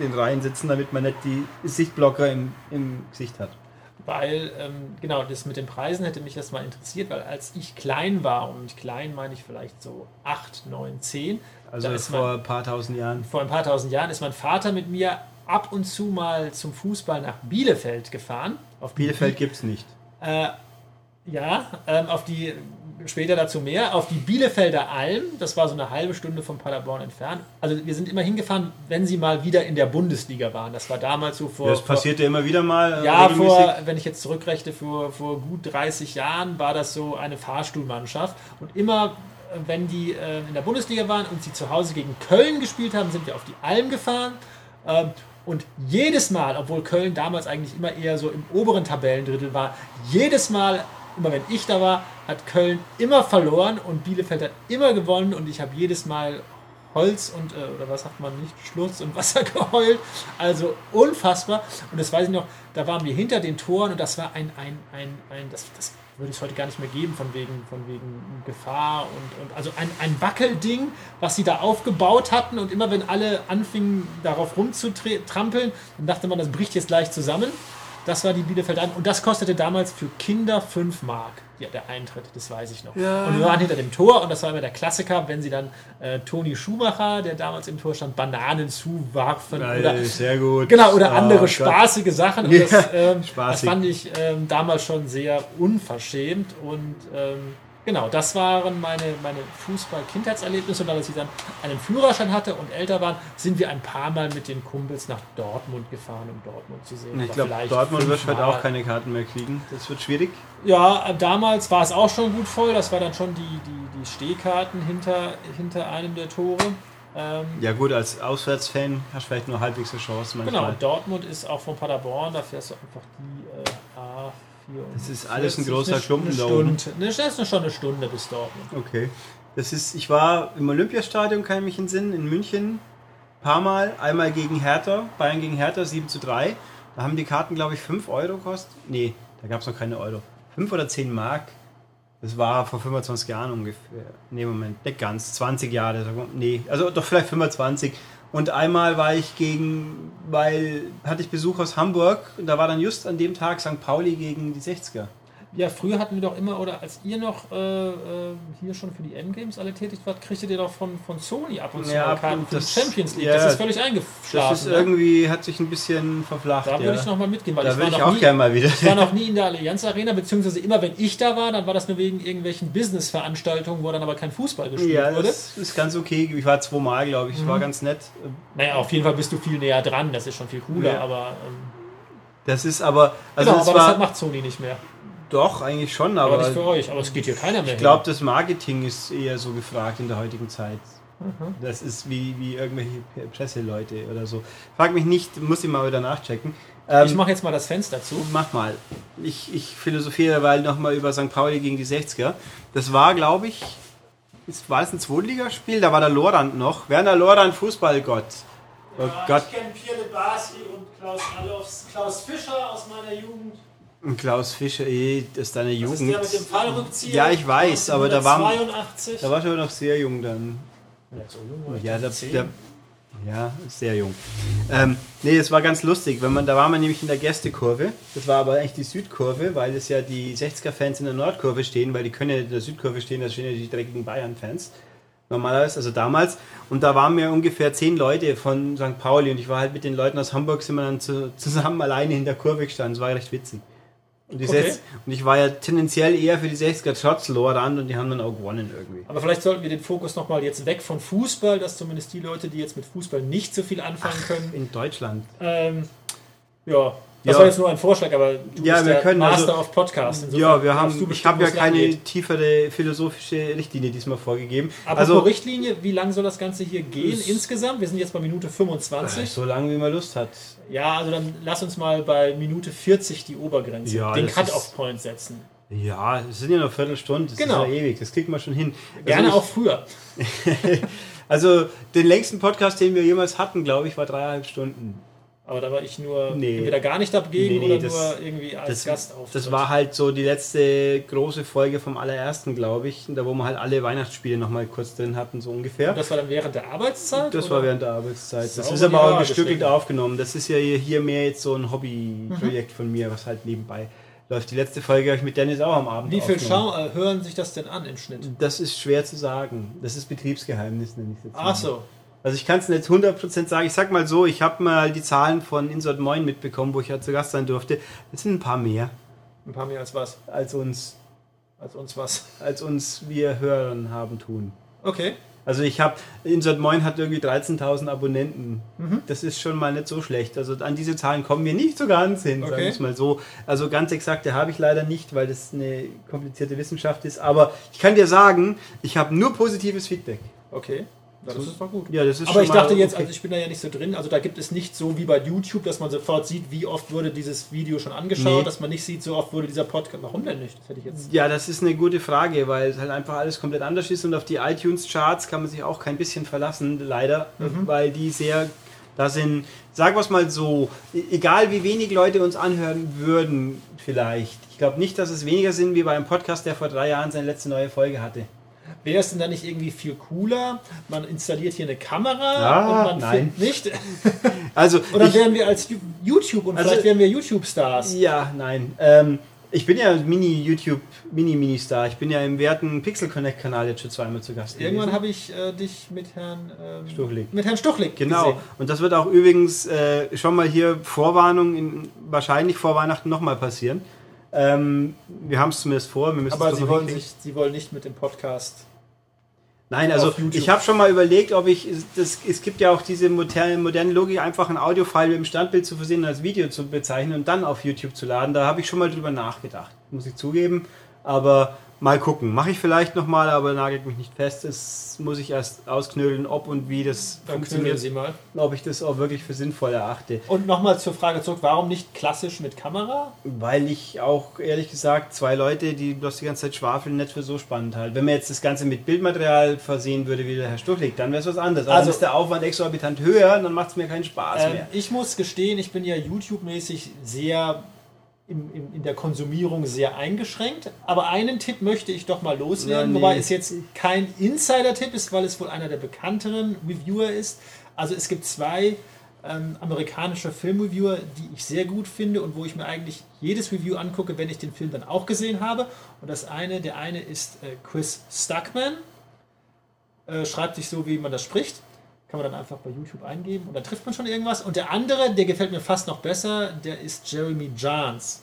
den Reihen sitzen, damit man nicht die Sichtblocker im, im Gesicht hat. Weil, ähm, genau, das mit den Preisen hätte mich das mal interessiert, weil als ich klein war, und mit klein meine ich vielleicht so 8, 9, 10, Also vor ein paar tausend Jahren. vor ein paar tausend Jahren ist mein Vater mit mir ab und zu mal zum Fußball nach Bielefeld gefahren. Auf Bielefeld gibt es nicht. Äh, ja, ähm, auf die, später dazu mehr, auf die Bielefelder Alm, das war so eine halbe Stunde von Paderborn entfernt. Also wir sind immer hingefahren, wenn sie mal wieder in der Bundesliga waren. Das war damals so vor... Das vor passiert ja immer wieder mal. äh, ja, regelmäßig. vor, wenn ich jetzt zurückrechne, vor, vor gut 30 Jahren war das so eine Fahrstuhlmannschaft. Und immer, äh, wenn die äh, in der Bundesliga waren und sie zu Hause gegen Köln gespielt haben, sind wir auf die Alm gefahren. Ähm, und jedes Mal, obwohl Köln damals eigentlich immer eher so im oberen Tabellendrittel war, jedes Mal, immer wenn ich da war, hat Köln immer verloren und Bielefeld hat immer gewonnen und ich habe jedes Mal Holz und, äh, oder was sagt man nicht, Schlurz und Wasser geheult. Also unfassbar. Und das weiß ich noch, da waren wir hinter den Toren und das war ein, ein, ein, ein das, das würde es heute gar nicht mehr geben, von wegen, von wegen Gefahr und, und also ein, ein Wackelding, was sie da aufgebaut hatten und immer wenn alle anfingen, darauf rumzutrampeln, dann dachte man, das bricht jetzt gleich zusammen. Das war die Bielefeld an und das kostete damals für Kinder 5 Mark, ja, der Eintritt, das weiß ich noch. Ja. Und wir waren hinter dem Tor und das war immer der Klassiker, wenn sie dann äh, Toni Schumacher, der damals im Tor stand, Bananen zuwarfen oder Geil, sehr gut. Genau, oder Oh andere Gott. spaßige Sachen. Und das, ähm, das fand ich ähm, damals schon sehr unverschämt. Und ähm, genau, das waren meine, meine Fußball-Kindheitserlebnisse. Und als ich dann einen Führerschein hatte und älter waren, sind wir ein paar Mal mit den Kumpels nach Dortmund gefahren, um Dortmund zu sehen. Ich glaube, Dortmund wird heute auch keine Karten mehr kriegen. Das wird schwierig. Ja, damals war es auch schon gut voll. Das war dann schon die, die, die Stehkarten hinter, hinter einem der Tore. Ähm, Ja gut, als Auswärtsfan hast du vielleicht nur halbwegs eine Chance manchmal. Genau, und Dortmund ist auch von Paderborn, da fährst du einfach die äh, A4. Das ist alles ein großer Klumpen da oben. Ne, das ist schon eine Stunde bis Dortmund. Okay. Das ist, ich war im Olympiastadion, kann ich mich entsinnen, in München. Ein paar Mal. Einmal gegen Hertha, Bayern gegen Hertha, 7 zu 3. Da haben die Karten, glaube ich, 5 Euro gekostet. Nee, da gab es noch keine Euro. 5 oder 10 Mark. Das war vor 25 Jahren ungefähr. Nee, Moment, nicht ganz. 20 Jahre. Nee, also doch vielleicht 25. Und einmal war ich gegen, weil hatte ich Besuch aus Hamburg und da war dann just an dem Tag St. Pauli gegen die 60er. Ja, früher hatten wir doch immer, oder als ihr noch äh, äh, hier schon für die M-Games alle tätig wart, kriegtet ihr doch von, von Sony ab und zu Ja, Karten für das- die Champions League. ja, das ist völlig Das eingeschlafen. ist ne? irgendwie, hat sich ein bisschen verflacht. da ja. würde ich nochmal mitgehen, weil Da ich war, ich noch auch nie, gerne mal wieder. ich war noch nie in der Allianz Arena, beziehungsweise immer wenn ich da war, dann war das nur wegen irgendwelchen Business-Veranstaltungen, wo dann aber kein Fußball gespielt Ja, wurde. das ist ganz okay. Ich war zweimal, glaube ich. Es war Mhm. ganz nett. Naja, auf jeden Fall bist du viel näher dran, das ist schon viel cooler, Ja. aber ähm, Das ist aber, also genau, aber war das macht Sony nicht mehr. Doch eigentlich schon, Aber, aber nicht für euch, aber es geht hier keiner mehr ich glaube, das Marketing ist eher so gefragt in der heutigen Zeit. Mhm. Das ist wie, wie irgendwelche Presseleute oder so. Frag mich nicht, muss ich mal wieder nachchecken. Ähm, Ich mache jetzt mal das Fenster zu. Mach mal. Ich, ich philosophiere weil nochmal über St. Pauli gegen die 60er. Das war, glaube ich, ist, war es ein Zweitligaspiel? Da war der Lorand noch. Werner Lorand, Fußballgott. Oh ja, Gott. Ich kenne Pierre Basi und Klaus Allofs, Klaus Fischer aus meiner Jugend. Und Klaus Fischer, eh, das ist deine Das Jugend. ist der mit dem Fallrückzieher. Ja, ich weiß, aber da war- 82. Da war schon noch sehr jung dann. ja, so jung war ich Ja, da, der, ja, sehr jung. Ähm, nee, es war ganz lustig, wenn man, da war man nämlich in der Gästekurve. Das war aber eigentlich die Südkurve, weil es ja die 60er-Fans in der Nordkurve stehen, weil die können ja in der Südkurve stehen, da stehen ja die dreckigen Bayern-Fans. Normalerweise, also damals. Und da waren wir ungefähr zehn Leute von St. Pauli und ich war halt mit den Leuten aus Hamburg, sind wir dann zu, zusammen alleine in der Kurve gestanden. Das war recht witzig. Und, Okay. Sechs- und ich war ja tendenziell eher für die 60er Shots Lorand und die haben dann auch gewonnen irgendwie. Aber vielleicht sollten wir den Fokus nochmal jetzt weg von Fußball, dass zumindest die Leute, die jetzt mit Fußball nicht so viel anfangen können. In Deutschland. Ähm, ja, das Ja. war jetzt nur ein Vorschlag, aber du Ja, bist wir können Master also- of Podcast. Insofern Ja, wir haben, ich habe ja keine langgeht. tiefere philosophische Richtlinie diesmal vorgegeben. Aber also Richtlinie, wie lang soll das Ganze hier gehen Es- insgesamt? Wir sind jetzt bei Minute 25. so lange wie man Lust hat. Ja, also dann lass uns mal bei Minute 40 die Obergrenze, Ja, den Cut-Off-Point setzen. Ja, es sind ja noch Viertelstunde, das Genau. ist ja ewig, das kriegt man schon hin. Gerne also auch früher. Also den längsten Podcast, den wir jemals hatten, glaube ich, war dreieinhalb Stunden. Aber da war ich nur Nee. entweder gar nicht dagegen Nee, nee, oder das- nur irgendwie als Das, Gast auf. das war halt so die letzte große Folge vom allerersten, glaube ich, da wo wir halt alle Weihnachtsspiele nochmal kurz drin hatten, so ungefähr. Und das war dann während der Arbeitszeit? Das oder? war während der Arbeitszeit. Das Sauber ist aber auch gestückelt aufgenommen. Das ist ja hier mehr jetzt so ein Hobbyprojekt von mir, was halt nebenbei läuft. Die letzte Folge habe ich mit Dennis auch am Abend Wie viel. Schau äh, hören sich das denn an im Schnitt? Das ist schwer zu sagen. Das ist Betriebsgeheimnis, nenne ich es jetzt. mal. Ach so. Also ich kann es nicht 100% sagen. Ich sag mal so, ich habe mal die Zahlen von Insert Moin mitbekommen, wo ich ja zu Gast sein durfte. Das sind ein paar mehr Ein paar mehr als was? als uns, Als uns was? als uns wir Hörern haben tun. Okay. Also ich habe, Insert Moin hat irgendwie 13.000 Abonnenten. Mhm. Das ist schon mal nicht so schlecht. Also an diese Zahlen kommen wir nicht so ganz hin, sagen Okay. wir es mal so. Also ganz exakte habe ich leider nicht, weil das eine komplizierte Wissenschaft ist. Aber ich kann dir sagen, ich habe nur positives Feedback. Okay. Ja, das ist doch gut. Ja, das ist Aber schon ich mal dachte jetzt, okay. also ich bin da ja nicht so drin, also da gibt es nicht so wie bei YouTube, dass man sofort sieht, wie oft wurde dieses Video schon angeschaut, Nee. dass man nicht sieht, so oft wurde dieser Podcast. Warum denn nicht? Das hätte ich jetzt. Ja, das ist eine gute Frage, weil es halt einfach alles komplett anders ist und auf die iTunes-Charts kann man sich auch kein bisschen verlassen, leider, Mhm. weil die sehr, da sind, sagen wir es mal so, e- egal wie wenig Leute uns anhören würden, vielleicht. Ich glaube nicht, dass es weniger sind wie bei einem Podcast, der vor drei Jahren seine letzte neue Folge hatte. Wäre es denn da nicht irgendwie viel cooler? Man installiert hier eine Kamera Ah, und man nein. filmt nicht. Also, Und dann ich, wären wir als YouTube und Also- vielleicht wären wir YouTube-Stars. ja, nein. Ähm, ich bin ja Mini-YouTube, Mini-Mini-Star. Ich bin ja im werten Pixel Connect-Kanal jetzt schon zweimal zu Gast Irgendwann habe ich äh, dich mit Herrn ähm, Stuchlik. mit Herrn Stuchlik Genau. gesehen. Und das wird auch übrigens äh, schon mal hier Vorwarnung, in, wahrscheinlich vor Weihnachten nochmal passieren. Ähm, wir haben es zumindest vor. Aber Sie wollen, sich, Sie wollen nicht mit dem Podcast. Nein, also ich habe schon mal überlegt, ob ich, das, es gibt ja auch diese moderne, moderne Logik, einfach ein Audiofile mit dem Standbild zu versehen und als Video zu bezeichnen und dann auf YouTube zu laden. Da habe ich schon mal drüber nachgedacht, muss ich zugeben. Aber mal gucken. Mache ich vielleicht nochmal, aber nagelt mich nicht fest. Das muss ich erst ausknödeln, ob und wie das Dann funktioniert. Sie mal. Ob ich das auch wirklich für sinnvoll erachte. Und nochmal zur Frage zurück, warum nicht klassisch mit Kamera? Weil ich auch ehrlich gesagt zwei Leute, die bloß die ganze Zeit schwafeln, nicht für so spannend halte. Wenn man jetzt das Ganze mit Bildmaterial versehen würde, wie der Herr Stuchlik, dann wäre es was anderes. Also- dann ist der Aufwand exorbitant höher, dann macht es mir keinen Spaß Ähm, mehr. ich muss gestehen, ich bin ja YouTube-mäßig sehr im, im, in der Konsumierung sehr eingeschränkt. Aber einen Tipp möchte ich doch mal loswerden, Ja, nee. wobei es jetzt kein Insider-Tipp ist, weil es wohl einer der bekannteren Reviewer ist. Also es gibt zwei ähm, amerikanische Filmreviewer, die ich sehr gut finde und wo ich mir eigentlich jedes Review angucke, wenn ich den Film dann auch gesehen habe. Und das eine, der eine ist äh, Chris Stuckman. Äh, schreibt sich so, wie man das spricht. Kann man dann einfach bei YouTube eingeben und dann trifft man schon irgendwas. Und der andere, der gefällt mir fast noch besser, der ist Jeremy Jahns.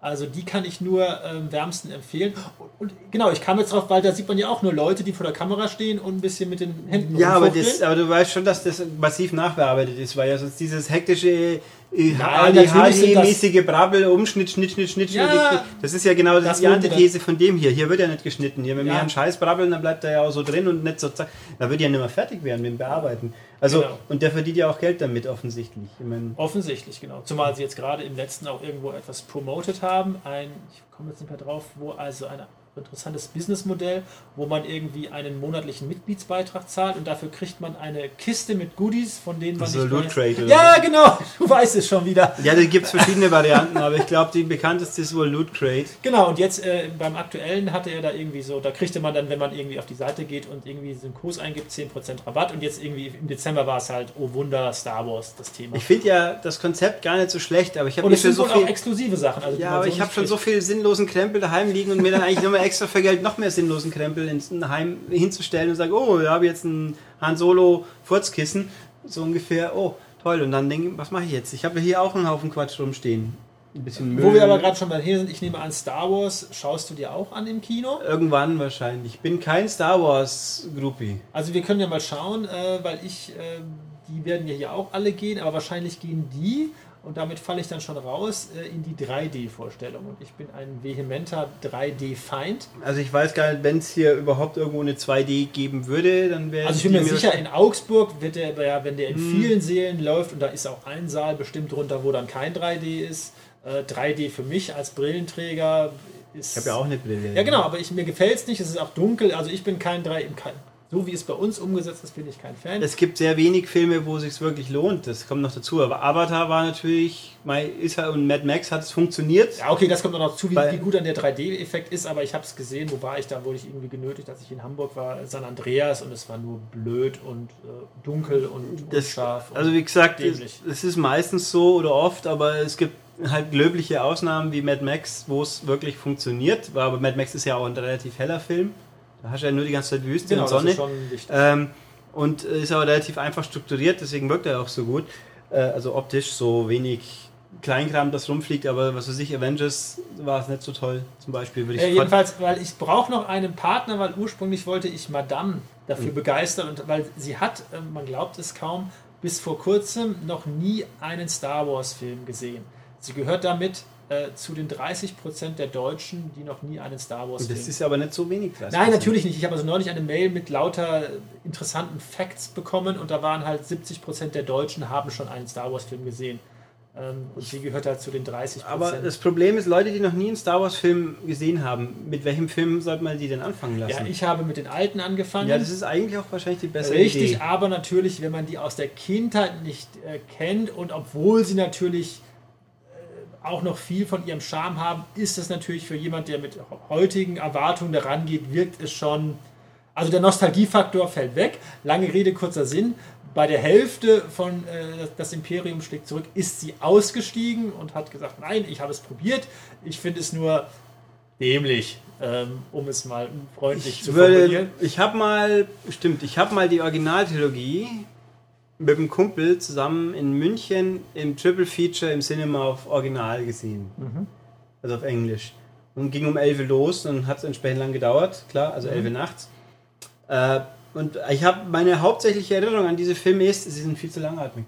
Also die kann ich nur ähm, wärmsten empfehlen. Und, und genau, ich kam jetzt drauf, weil da sieht man ja auch nur Leute, die vor der Kamera stehen und ein bisschen mit den Händen Ja, aber, das, aber du weißt schon, dass das massiv nachbearbeitet ist, weil ja sonst dieses hektische ADHD-mäßige Brabbel, Umschnitt, Schnitt, Schnitt, Schnitt, Ja, Schnitt. Das ist ja genau das, das die Antithese von dem hier. Hier wird ja nicht geschnitten. Hier, wenn Ja. wir einen Scheiß brabbeln, dann bleibt er ja auch so drin und nicht so zack. Da wird ja nicht mehr fertig werden mit dem Bearbeiten. Also, Genau. und der verdient ja auch Geld damit offensichtlich. Offensichtlich, genau. Zumal sie jetzt gerade im letzten auch irgendwo etwas promoted haben. Ein, ich komme jetzt nicht mehr drauf, wo also eine interessantes Businessmodell, wo man irgendwie einen monatlichen Mitgliedsbeitrag zahlt und dafür kriegt man eine Kiste mit Goodies, von denen man So nicht Loot weiß. Oder Ja, genau, du weißt es schon wieder. Ja, da gibt es verschiedene Varianten, aber ich glaube, die bekannteste ist wohl Loot Crate. Genau, und jetzt äh, beim aktuellen hatte er da irgendwie so, da kriegte man dann, wenn man irgendwie auf die Seite geht und irgendwie so einen Kurs eingibt, 10% Rabatt und jetzt irgendwie im Dezember war es halt, oh Wunder, Star Wars, das Thema. Ich finde ja das Konzept gar nicht so schlecht, aber ich habe nicht es sind so wohl auch viel. exklusive Sachen. Also Ja, aber so ich habe schon so viel sinnlosen Krempel daheim liegen und mir dann eigentlich nochmal extra für Geld noch mehr sinnlosen Krempel ins Heim hinzustellen und sage, oh, ich habe jetzt ein Han Solo Furzkissen, so ungefähr, oh, toll. Und dann denke ich, was mache ich jetzt? Ich habe hier auch einen Haufen Quatsch rumstehen. Ein bisschen Müll. Wo wir aber gerade schon mal hier sind, ich nehme an, Star Wars schaust du dir auch an im Kino? Irgendwann wahrscheinlich. Ich bin kein Star Wars Groupie. Also wir können ja mal schauen, äh, weil ich, äh, die werden ja hier auch alle gehen, aber wahrscheinlich gehen die, und damit falle ich dann schon raus, äh, in die 3D-Vorstellung. Und ich bin ein vehementer 3D-Feind. Also ich weiß gar nicht, wenn es hier überhaupt irgendwo eine 2D geben würde, dann wäre Also ich bin mir sicher, in Augsburg wird der, wenn der in Hm. vielen Sälen läuft, und da ist auch ein Saal bestimmt drunter, wo dann kein 3D ist. Äh, 3D für mich als Brillenträger ist... Ich habe ja auch eine Brille. Ja, genau, aber ich, mir gefällt es nicht, es ist auch dunkel, also ich bin kein 3 kein, so wie es bei uns umgesetzt ist, bin ich kein Fan. Es gibt sehr wenig Filme, wo es sich wirklich lohnt. Das kommt noch dazu. Aber Avatar war natürlich, mein, halt, und Mad Max hat es funktioniert. ja, okay, das kommt auch noch zu, wie, wie gut dann der 3D-Effekt ist, aber ich habe es gesehen, wo war ich da, wurde ich irgendwie genötigt, als ich in Hamburg war, San Andreas und es war nur blöd und äh, dunkel und Das, unscharf. und also wie gesagt, es ist meistens so oder oft, aber es gibt halt löbliche Ausnahmen wie Mad Max, wo es wirklich funktioniert. Aber Mad Max ist ja auch ein relativ heller Film. Da hast du ja nur die ganze Zeit Wüste genau, und das Sonne. ist schon wichtig. Ähm, und äh, ist aber relativ einfach strukturiert, deswegen wirkt er auch so gut. Äh, also optisch so wenig Kleinkram, das rumfliegt, aber was weiß ich, Avengers war es nicht so toll, zum Beispiel. Würde ich Äh, jedenfalls, weil ich brauche noch einen Partner, weil ursprünglich wollte ich Madame dafür Mhm. begeistern und weil sie hat, äh, man glaubt es kaum, bis vor kurzem noch nie einen Star Wars Film gesehen. Sie gehört damit äh, zu den 30% der Deutschen, die noch nie einen Star Wars Und Film das ist aber nicht so wenig. Nein, natürlich nicht. Ich habe also neulich eine Mail mit lauter interessanten Facts bekommen und da waren halt 70% der Deutschen haben schon einen Star Wars Film gesehen. Ähm, und sie gehört halt zu den 30%. Aber das Problem ist, Leute, die noch nie einen Star Wars-Film gesehen haben, mit welchem Film sollte man die denn anfangen lassen? ja, ich habe mit den alten angefangen. Ja, das ist eigentlich auch wahrscheinlich die bessere Richtig, Idee. aber natürlich, wenn man die aus der Kindheit nicht äh, kennt und obwohl sie natürlich auch noch viel von ihrem Charme haben, ist es natürlich für jemand, der mit heutigen Erwartungen daran geht, wirkt es schon. Also der Nostalgiefaktor fällt weg. Lange Rede, kurzer Sinn. Bei der Hälfte von äh, Das Imperium schlägt zurück ist sie ausgestiegen und hat gesagt, nein, ich habe es probiert. Ich finde es nur dämlich, ähm, um es mal freundlich zu Ich formulieren. würde, ich habe mal, stimmt, ich habe mal die Originaltrilogie mit einem Kumpel zusammen in München im Triple Feature im Cinema auf Original gesehen. Mhm. Also auf Englisch. Und ging um 11 Uhr los und hat es entsprechend lang gedauert, klar, also 11 Uhr Mhm. nachts. Äh, und ich habe meine hauptsächliche Erinnerung an diese Filme ist, sie sind viel zu langatmig.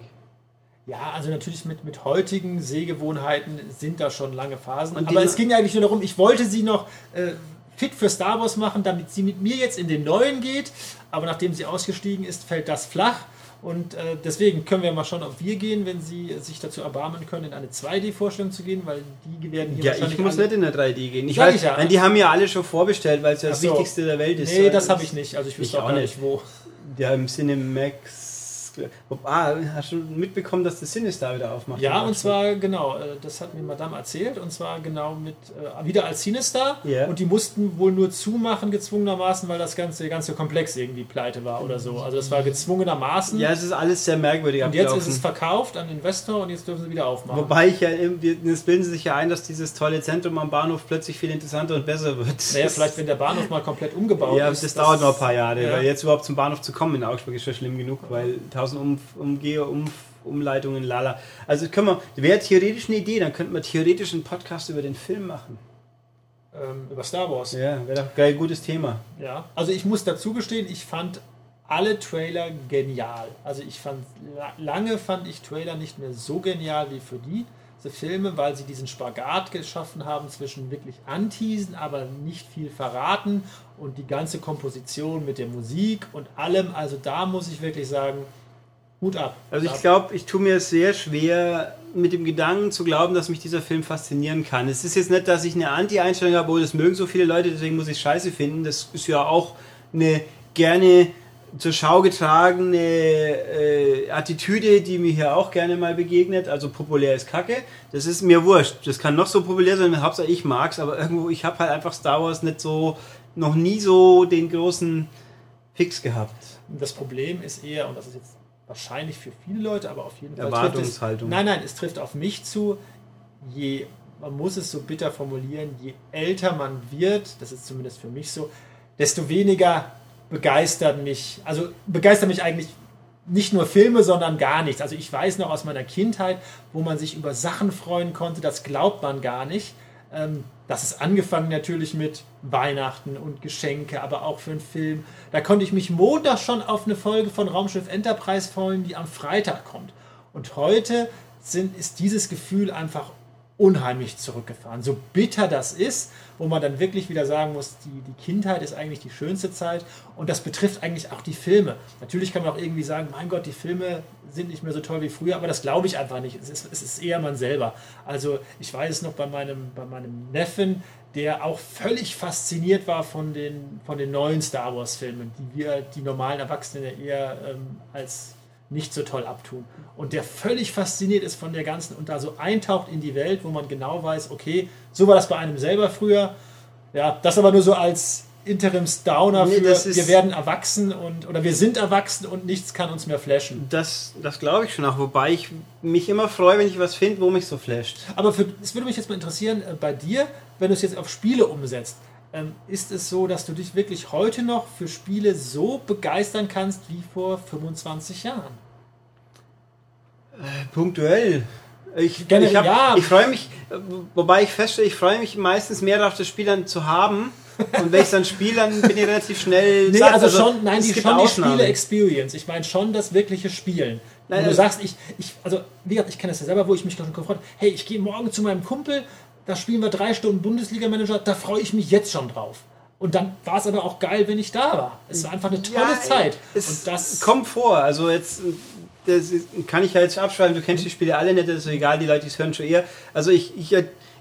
Ja, also natürlich mit, mit heutigen Sehgewohnheiten sind da schon lange Phasen. Und Aber es ging eigentlich nur darum, ich wollte sie noch äh, fit für Star Wars machen, damit sie mit mir jetzt in den neuen geht. Aber nachdem sie ausgestiegen ist, fällt das flach. Und äh, deswegen können wir mal schauen, ob wir gehen, wenn sie sich dazu erbarmen können, in eine 2D-Vorstellung zu gehen, weil die werden hier Ja, wahrscheinlich. ich muss nicht in der 3D gehen. Ich Sag weiß, ich ja. nein, die haben ja alle schon vorbestellt, weil es ja das so. Wichtigste der Welt ist. Nee, das habe ich nicht. Also ich Ich wüsste auch auch nicht, wo. Ja, im Cinemax. Ah, hast du mitbekommen, dass das Sinister wieder aufmacht? Ja, und zwar genau, äh, das hat mir Madame erzählt, und zwar genau mit äh, wieder als Sinister. Yeah. Und die mussten wohl nur zumachen, gezwungenermaßen, weil das ganze, ganze Komplex irgendwie pleite war oder so. Also das war gezwungenermaßen. Ja, es ist alles sehr merkwürdig. Und jetzt ist es verkauft an Investor und jetzt dürfen sie wieder aufmachen. Wobei ich ja eben, jetzt bilden sie sich ja ein, dass dieses tolle Zentrum am Bahnhof plötzlich viel interessanter und besser wird. Naja, vielleicht wenn der Bahnhof mal komplett umgebaut ja, ist. Ja, das, das, dauert noch ein paar Jahre, ja. weil jetzt überhaupt zum Bahnhof zu kommen in Augsburg ist schon schlimm genug, weil 1000 Straßenumgehe, um, Umleitungen, lala. Also können wir, wäre theoretisch eine Idee, dann könnten wir theoretisch einen Podcast über den Film machen. Ähm, über Star Wars. Ja, wäre doch geil, gutes Thema. Ja, also ich muss dazu gestehen, ich fand alle Trailer genial. Also ich fand, lange fand ich Trailer nicht mehr so genial wie für die. Diese Filme, weil sie diesen Spagat geschaffen haben zwischen wirklich anteasen, aber nicht viel verraten und die ganze Komposition mit der Musik und allem. Also da muss ich wirklich sagen, Hut ab. Also ich glaube, ich tue mir sehr schwer, mit dem Gedanken zu glauben, dass mich dieser Film faszinieren kann. Es ist jetzt nicht, dass ich eine Anti-Einstellung habe, oh, das mögen so viele Leute, deswegen muss ich scheiße finden. Das ist ja auch eine gerne zur Schau getragene äh, Attitüde, die mir hier auch gerne mal begegnet. Also populär ist Kacke. Das ist mir wurscht. Das kann noch so populär sein, Hauptsache ich mag's, aber irgendwo, ich habe halt einfach Star Wars nicht so, noch nie so den großen Fix gehabt. Das Problem ist eher, und das ist jetzt wahrscheinlich für viele Leute, aber auf jeden Fall. Erwartungshaltung. Es, nein, nein, es trifft auf mich zu. Je, man muss es so bitter formulieren, je älter man wird, das ist zumindest für mich so, desto weniger begeistert mich, also begeistert mich eigentlich nicht nur Filme, sondern gar nichts. Also ich weiß noch aus meiner Kindheit, wo man sich über Sachen freuen konnte, das glaubt man gar nicht. Ähm, das ist angefangen natürlich mit Weihnachten und Geschenke, aber auch für einen Film. Da konnte ich mich Montag schon auf eine Folge von Raumschiff Enterprise freuen, die am Freitag kommt. Und heute sind, ist dieses Gefühl einfach unheimlich zurückgefahren. So bitter das ist, wo man dann wirklich wieder sagen muss, die, die Kindheit ist eigentlich die schönste Zeit und das betrifft eigentlich auch die Filme. Natürlich kann man auch irgendwie sagen, mein Gott, die Filme sind nicht mehr so toll wie früher, aber das glaube ich einfach nicht. Es ist, es ist eher man selber. Also ich weiß es noch bei meinem, bei meinem Neffen, der auch völlig fasziniert war von den, von den neuen Star Wars-Filmen, die wir, die normalen Erwachsenen eher ähm, als nicht so toll abtun. Und der völlig fasziniert ist von der ganzen und da so eintaucht in die Welt, wo man genau weiß, okay, so war das bei einem selber früher. Ja, das aber nur so als Interims-Downer Nee, für wir werden erwachsen und oder wir sind erwachsen und nichts kann uns mehr flashen. Das, das glaube ich schon auch, wobei ich mich immer freue, wenn ich was finde, wo mich so flasht. Aber es würde mich jetzt mal interessieren, äh, bei dir, wenn du es jetzt auf Spiele umsetzt, ist es so, dass du dich wirklich heute noch für Spiele so begeistern kannst wie vor 25 Jahren? Punktuell. Ich, Generell, ich, hab- ja. ich freue mich, äh, wobei ich feststelle, ich freue mich meistens mehr darauf, das Spiel dann zu haben. Und wenn ich dann spiele, dann bin ich relativ schnell. Nee, satt. also, schon, nein, die, schon die. Spiele-Experience. Ich meine schon das wirkliche Spielen. Nein, du also- sagst, ich, ich, also, wie gesagt, ich kenne das ja selber, wo ich mich schon gefreut hey, ich gehe morgen zu meinem Kumpel, da spielen wir drei Stunden Bundesliga-Manager, da freue ich mich jetzt schon drauf. Und dann war es aber auch geil, wenn ich da war. Es war einfach eine tolle Ja, Zeit. Und das kommt vor. Also jetzt das kann ich ja jetzt abschreiben, du kennst die Spiele alle nicht, das ist egal, die Leute, die es hören schon eher. Also ich, ich,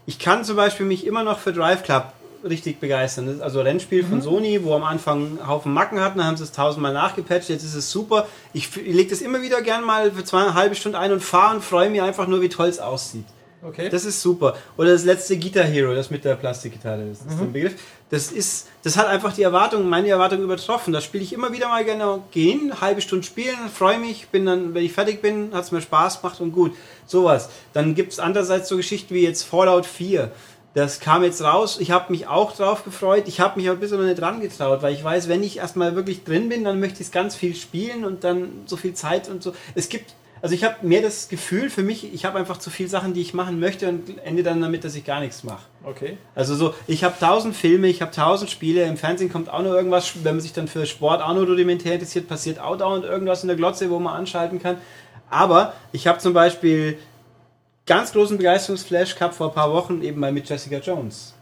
ich kann zum Beispiel mich immer noch für Drive Club richtig begeistern. Das ist also Rennspiel Mhm. von Sony, wo am Anfang einen Haufen Macken hatten, dann haben sie es tausendmal nachgepatcht, jetzt ist es super. Ich, ich lege das immer wieder gern mal für zweieinhalb Stunden ein und fahre und freue mich einfach nur, wie toll es aussieht. Okay. Das ist super. Oder das letzte Guitar Hero, das mit der Plastikgitarre, das ist Mhm. der Begriff. Das ist, das hat einfach die Erwartungen, meine Erwartungen übertroffen. Da spiele ich immer wieder mal gerne gehen, halbe Stunde spielen, freue mich, bin dann, wenn ich fertig bin, hat es mir Spaß gemacht und gut. Sowas. Dann gibt es andererseits so Geschichten wie jetzt Fallout 4. Das kam jetzt raus. Ich habe mich auch drauf gefreut. Ich habe mich aber ein bisschen noch nicht dran getraut, weil ich weiß, wenn ich erstmal wirklich drin bin, dann möchte ich es ganz viel spielen und dann so viel Zeit und so. Es gibt also ich habe mehr das Gefühl für mich, ich habe einfach zu viele Sachen, die ich machen möchte und ende dann damit, dass ich gar nichts mache. okay. Also so, ich habe tausend Filme, ich habe tausend Spiele, im Fernsehen kommt auch noch irgendwas, wenn man sich dann für Sport auch nur rudimentär interessiert, passiert auch dauernd irgendwas in der Glotze, wo man anschalten kann. Aber ich habe zum Beispiel ganz großen Begeisterungsflash gehabt vor ein paar Wochen eben mal mit Jessica Jones.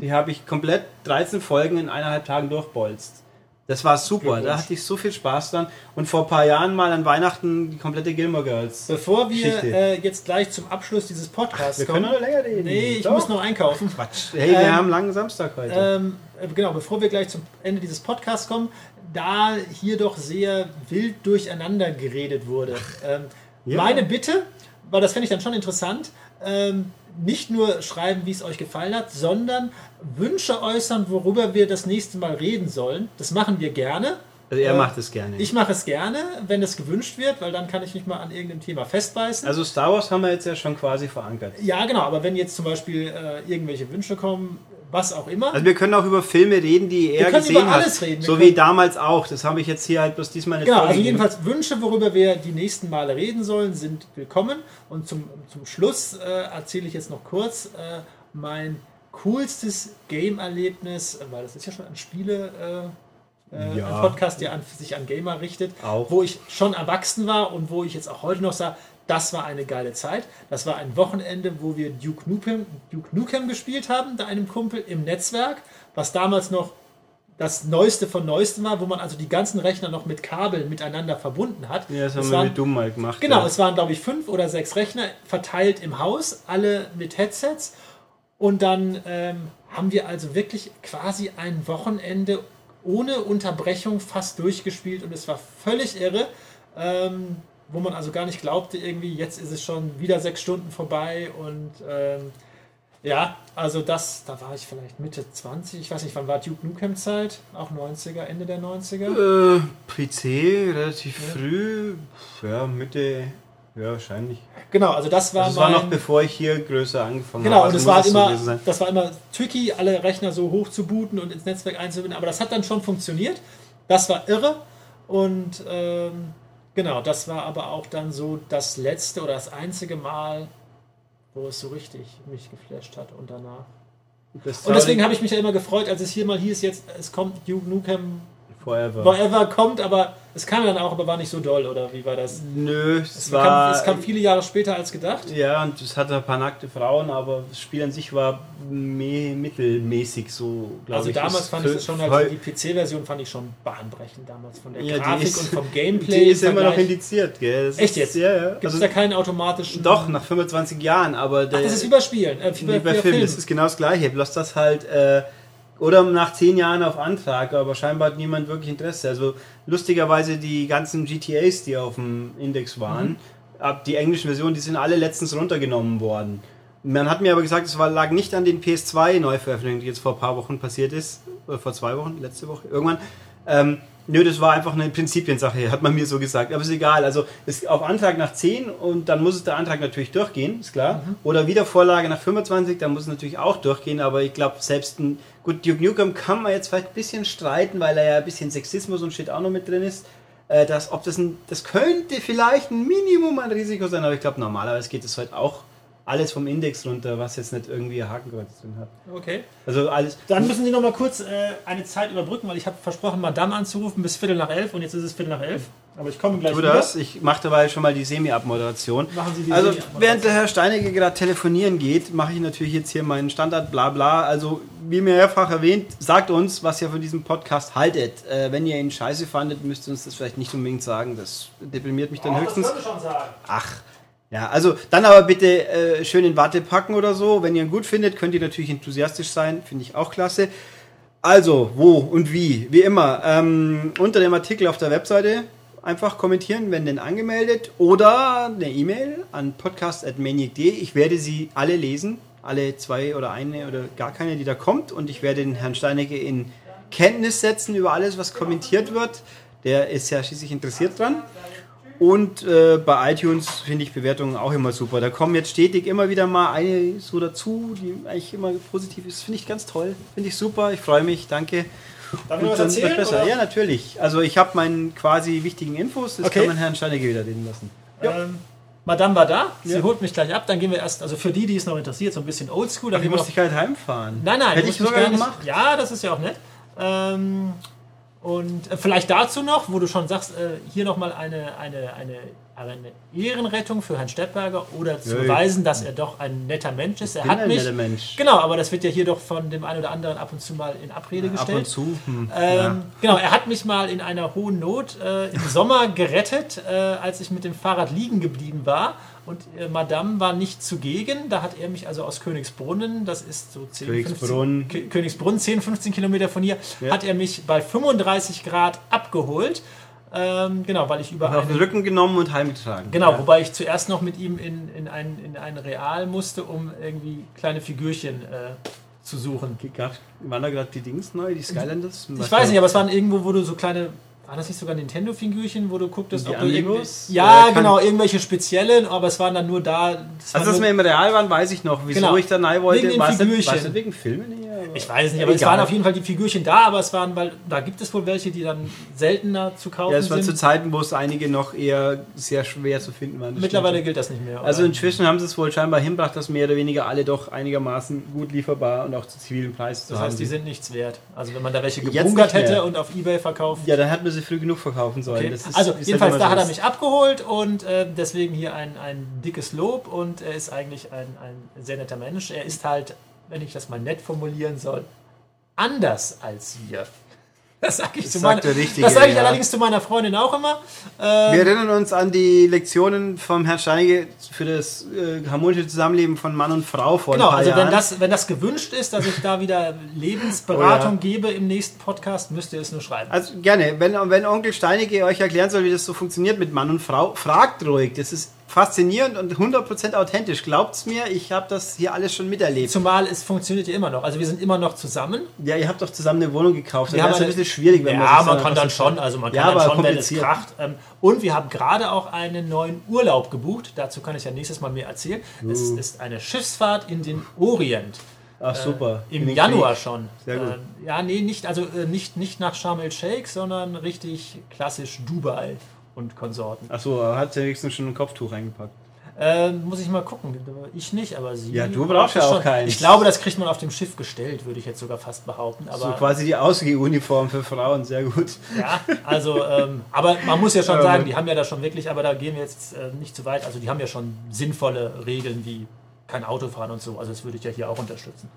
Die habe ich komplett 13 Folgen in eineinhalb Tagen durchbolzt. Das war super, da hatte ich so viel Spaß dran. Und vor ein paar Jahren mal an Weihnachten die komplette Gilmore Girls. Bevor wir äh, jetzt gleich zum Abschluss dieses Podcasts Wir können kommen. noch länger reden. Nee, ich Doch. muss noch einkaufen. Quatsch. Hey, wir Ähm, haben einen langen Samstag heute. Ähm, äh, genau, bevor wir gleich zum Ende dieses Podcasts kommen, da hier doch sehr wild durcheinander geredet wurde. Ähm, Ja. Meine Bitte, weil das fände ich dann schon interessant, ähm, nicht nur schreiben, wie es euch gefallen hat, sondern Wünsche äußern, worüber wir das nächste Mal reden sollen. Das machen wir gerne. also er äh, macht es gerne. Ich mache es gerne, wenn es gewünscht wird, weil dann kann ich mich mal an irgendeinem Thema festbeißen. also Star Wars haben wir jetzt ja schon quasi verankert. ja, genau, aber wenn jetzt zum Beispiel äh, irgendwelche Wünsche kommen, was auch immer. Also wir können auch über Filme reden, die er können gesehen über hat. alles reden. Wir So können- wie damals auch. Das habe ich jetzt hier halt bloß diesmal nicht Genau, also jedenfalls Wünsche, worüber wir die nächsten Male reden sollen, sind willkommen. Und zum, zum Schluss äh, erzähle ich jetzt noch kurz äh, mein coolstes Game-Erlebnis, äh, weil das ist ja schon ein Spiele. Äh, äh, Ja. Ein Podcast, der an, sich an Gamer richtet, Auch. wo ich schon erwachsen war und wo ich jetzt auch heute noch sage, das war eine geile Zeit. Das war ein Wochenende, wo wir Duke Nukem, Duke Nukem gespielt haben, da einem Kumpel im Netzwerk, was damals noch das Neueste von Neuestem war, wo man also die ganzen Rechner noch mit Kabeln miteinander verbunden hat. Ja, das haben Es wir waren- mit dumm mal gemacht. Genau, ja. es waren, glaube ich, fünf oder sechs Rechner verteilt im Haus, alle mit Headsets. Und dann ähm, haben wir also wirklich quasi ein Wochenende ohne Unterbrechung fast durchgespielt und es war völlig irre, ähm, wo man also gar nicht glaubte, irgendwie, jetzt ist es schon wieder sechs Stunden vorbei und ähm, ja, also das, da war ich vielleicht Mitte 20, ich weiß nicht, wann war Duke Nukem Zeit? Auch 90er, Ende der 90er? Äh, PC, relativ früh, ja, Mitte, ja, wahrscheinlich. Genau, also das war Also es war noch mein- bevor ich hier größer angefangen Genau, habe. und Also es muss war halt immer, das war immer tricky, alle Rechner so hoch zu booten und ins Netzwerk einzubinden, aber das hat dann schon funktioniert. Das war irre und ähm, genau, das war aber auch dann so das letzte oder das einzige Mal, wo es so richtig mich geflasht hat und danach. Und deswegen habe ich mich ja immer gefreut, als es hier mal hieß, jetzt es kommt Duke Nukem Forever. Forever kommt, aber es kam dann auch, aber war nicht so doll, oder wie war das? Nö, es, Es, war. kam, es kam viele Jahre später als gedacht. ja, und es hatte ein paar nackte Frauen, aber das Spiel an sich war me mittelmäßig so, glaube Also ich. damals Ist fand ich das schon, also die PC-Version fand ich schon bahnbrechend damals von der Ja, die Grafik ist- und vom Die Gameplay. ist im immer noch indiziert, gell? Das Echt ist, jetzt? Ja, ja. Gibt Also, es da keinen automatischen... doch, nach 25 Jahren, aber der, Ach, das ist überspielen. Äh, bei bei Film, Film. das ist genau das gleiche, bloß das halt, äh, oder nach 10 Jahren auf Antrag, aber scheinbar hat niemand wirklich Interesse. Also lustigerweise die ganzen GTAs, die auf dem Index waren, ab die englischen Versionen, die sind alle letztens runtergenommen worden. Man hat mir aber gesagt, es war, lag nicht an den PS2-Neuveröffentlichungen, die jetzt vor ein paar Wochen passiert ist, oder vor zwei Wochen, letzte Woche, irgendwann. Ähm, nö, das war einfach eine Prinzipiensache, hat man mir so gesagt. Aber ist egal. Also ist auf Antrag nach 10 und dann muss es der Antrag natürlich durchgehen, ist klar. Oder wieder Vorlage nach 25, dann muss es natürlich auch durchgehen. Aber ich glaube, selbst ein. Gut, Duke Nukem kann man jetzt vielleicht ein bisschen streiten, weil er ja ein bisschen Sexismus und Shit auch noch mit drin ist. Äh, das, ob das, ein, das könnte vielleicht ein Minimum an Risiko sein, aber ich glaube, normalerweise geht es halt auch alles vom Index runter, was jetzt nicht irgendwie Hakenkreuz drin hat. Okay. Also alles. Dann müssen Sie noch mal kurz äh, eine Zeit überbrücken, weil ich habe versprochen, Madame anzurufen bis Viertel nach elf und jetzt ist es Viertel nach elf. Aber ich komme gleich Tu wieder. das. Ich mache dabei schon mal die Semi-Abmoderation. Machen Sie die Also, Semi-Abmoderation. während der Herr Steinecke gerade telefonieren geht, mache ich natürlich jetzt hier meinen Standard Blabla. Also, wie mehrfach erwähnt, sagt uns, was ihr von diesem Podcast haltet. Äh, wenn ihr ihn scheiße fandet, müsst ihr uns das vielleicht nicht unbedingt sagen. Das deprimiert mich dann Oh, höchstens. Das schon sagen. Ach. Ja, also dann aber bitte äh, schön in Watte packen oder so. Wenn ihr ihn gut findet, könnt ihr natürlich enthusiastisch sein. Finde ich auch klasse. Also, wo und wie? Wie immer, ähm, unter dem Artikel auf der Webseite einfach kommentieren, wenn denn angemeldet. Oder eine E-Mail an podcast.maniac.de. Ich werde sie alle lesen. Alle zwei oder eine oder gar keine, die da kommt. Und ich werde den Herrn Steinecke in Kenntnis setzen über alles, was kommentiert wird. Der ist ja schließlich interessiert dran. Und äh, bei iTunes finde ich Bewertungen auch immer super. Da kommen jetzt stetig immer wieder mal eine so dazu, die eigentlich immer positiv ist. Finde ich ganz toll. Finde ich super. Ich freue mich. Danke. Darf ich was erzählen, besser. oder? Ja, natürlich. Also ich habe meinen quasi wichtigen Infos. Das Okay. kann man Herrn Steinecke wieder reden lassen. Ähm, Madame war da, sie Ja. holt mich gleich ab, dann gehen wir erst, also für die, die es noch interessiert, so ein bisschen oldschool. dann Ach, ich gehen wir muss dich halt heimfahren. Nein, nein, Hätte ich sogar gar nicht- gemacht. Ja, das ist ja auch nett. Ähm, und äh, vielleicht dazu noch, wo du schon sagst, äh, hier nochmal eine, eine, eine, eine Ehrenrettung für Herrn Steppberger oder zu Ja, beweisen, dass er doch ein netter Mensch ist. Er hat ein mich. netter Mensch. Genau, aber das wird ja hier doch von dem einen oder anderen ab und zu mal in Abrede Ab gestellt. und zu. Hm. Ähm, ja. Genau, er hat mich mal in einer hohen Not äh, im Sommer gerettet, äh, als ich mit dem Fahrrad liegen geblieben war. Und äh, Madame war nicht zugegen. Da hat er mich also aus Königsbrunnen, das ist so 10, Königsbrunn. 15, Kö- Königsbrunn, 10, 15 Kilometer von hier, Ja. hat er mich bei 35 Grad abgeholt. Ähm, genau, weil ich über Auf den Rücken genommen und heimgetragen. Genau, Ja. wobei ich zuerst noch mit ihm in, in, ein, in ein Real musste, um irgendwie kleine Figürchen äh, zu suchen. Gab- Waren da gerade die Dings neu, die Skylanders? Ich weiß nicht, aber es waren irgendwo, wo du so kleine. War das nicht sogar Nintendo-Figürchen, wo du gucktest, Die ob du irgendwie- Amiibos? Ja, kann- genau, irgendwelche speziellen, aber es waren dann nur da. Das Also, dass wir im Real waren, weiß ich noch. Wieso Genau. ich da rein wollte, Wegen den war es wegen Filmen ich weiß nicht, aber es Egal. waren auf jeden Fall die Figürchen da, aber es waren, weil da gibt es wohl welche, die dann seltener zu kaufen Ja, es war zu sind. Zeiten, wo es einige noch eher sehr schwer zu finden waren. Mittlerweile stimmt. gilt das nicht mehr. Also oder? inzwischen haben sie es wohl scheinbar hinbracht, dass mehr oder weniger alle doch einigermaßen gut lieferbar und auch zu zivilen Preisen zu das haben heißt, die sind. sind nichts wert. Also wenn man da welche mehr. hätte und auf Ebay verkauft. Ja, dann hat man sie früh genug verkaufen sollen. Okay. Ist- also jedenfalls, halt da hat er mich abgeholt und äh, deswegen hier ein, ein dickes Lob und er ist eigentlich ein, ein sehr netter Mensch. Er ist halt, wenn ich das mal nett formulieren soll, anders als wir. Das sage ich, Das zu meiner, Richtige, das sag ich ja. allerdings zu meiner Freundin auch immer. Wir Ähm, erinnern uns an die Lektionen vom Herrn Steinige für das äh, harmonische Zusammenleben von Mann und Frau vor genau, also wenn Jahren. das, wenn das gewünscht ist, dass ich da wieder Lebensberatung Oh ja. gebe im nächsten Podcast, müsst ihr es nur schreiben. Also gerne, wenn, wenn Onkel Steinige euch erklären soll, wie das so funktioniert mit Mann und Frau, fragt ruhig. Das ist faszinierend und 100% authentisch. Glaubt's mir, ich habe das hier alles schon miterlebt. Zumal es funktioniert ja immer noch. Also wir sind immer noch zusammen. Ja, ihr habt doch zusammen eine Wohnung gekauft. Das ist ein bisschen schwierig, wenn ja, man man, sich dann kann dann schon, also man kann Ja, dann schon, wenn es kracht. Ähm, Und wir haben gerade auch einen neuen Urlaub gebucht. Dazu kann ich ja nächstes Mal mehr erzählen. Es Uh. ist eine Schiffsfahrt in den Orient. Ach super. Im In den Januar Krieg. schon. Sehr gut. Äh, ja, nee, nicht, also äh, nicht, nicht nach Sharm el-Sheikh, sondern richtig klassisch Dubai und Konsorten. Ach so, hat ja wenigstens schon ein Kopftuch eingepackt. Äh, muss ich mal gucken. Ich nicht, aber sie. Ja, du brauchst ja auch schon. keins. Ich glaube, das kriegt man auf dem Schiff gestellt, würde ich jetzt sogar fast behaupten. Aber so quasi die Ausgehuniform für Frauen, sehr gut. Ja, also, ähm, aber man muss ja schon Ja, sagen, die haben ja da schon wirklich, aber da gehen wir jetzt äh, nicht zu weit. Also, die haben ja schon sinnvolle Regeln wie kein Auto fahren und so. Also, das würde ich ja hier auch unterstützen.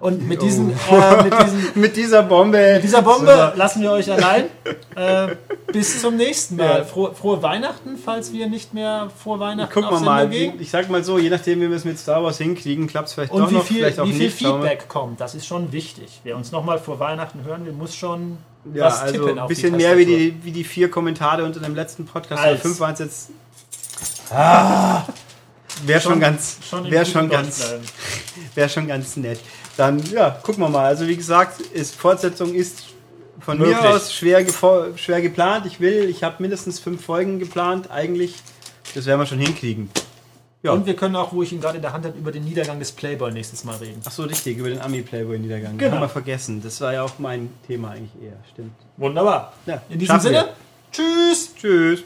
Und mit, diesen, äh, mit diesen, Mit dieser Bombe. dieser Bombe Super. lassen wir euch allein. Äh, bis zum nächsten Mal. Ja. Frohe, frohe Weihnachten, falls wir nicht mehr vor Weihnachten Gucken wir mal. Gehen. Ich sag mal so, je nachdem, wie wir es mit Star Wars hinkriegen, klappt es vielleicht Und doch wie noch, viel, vielleicht auch wie viel nicht. Feedback kommt, das ist schon wichtig. Wer uns nochmal vor Weihnachten hören will, muss schon Ja, was also tippen ein bisschen mehr wie die, wie die vier Kommentare unter dem letzten Podcast. Als. Fünf waren es jetzt. Ah, wäre schon, Schon- ganz, wäre schon ganz, wäre schon ganz nett. Dann ja, gucken wir mal. Also wie gesagt, ist Fortsetzung ist von Möglich. mir aus schwer, schwer geplant. Ich will, ich habe mindestens fünf Folgen geplant. Eigentlich, das werden wir schon hinkriegen. Ja. Und wir können auch, wo ich ihn gerade in der Hand habe, über den Niedergang des Playboy nächstes Mal reden. Ach so, richtig, über den Ami-Playboy-Niedergang. Genau. Haben wir vergessen. Das war ja auch mein Thema eigentlich eher. Stimmt. Wunderbar. Ja, In diesem schaffen wir. Sinne, tschüss! Tschüss.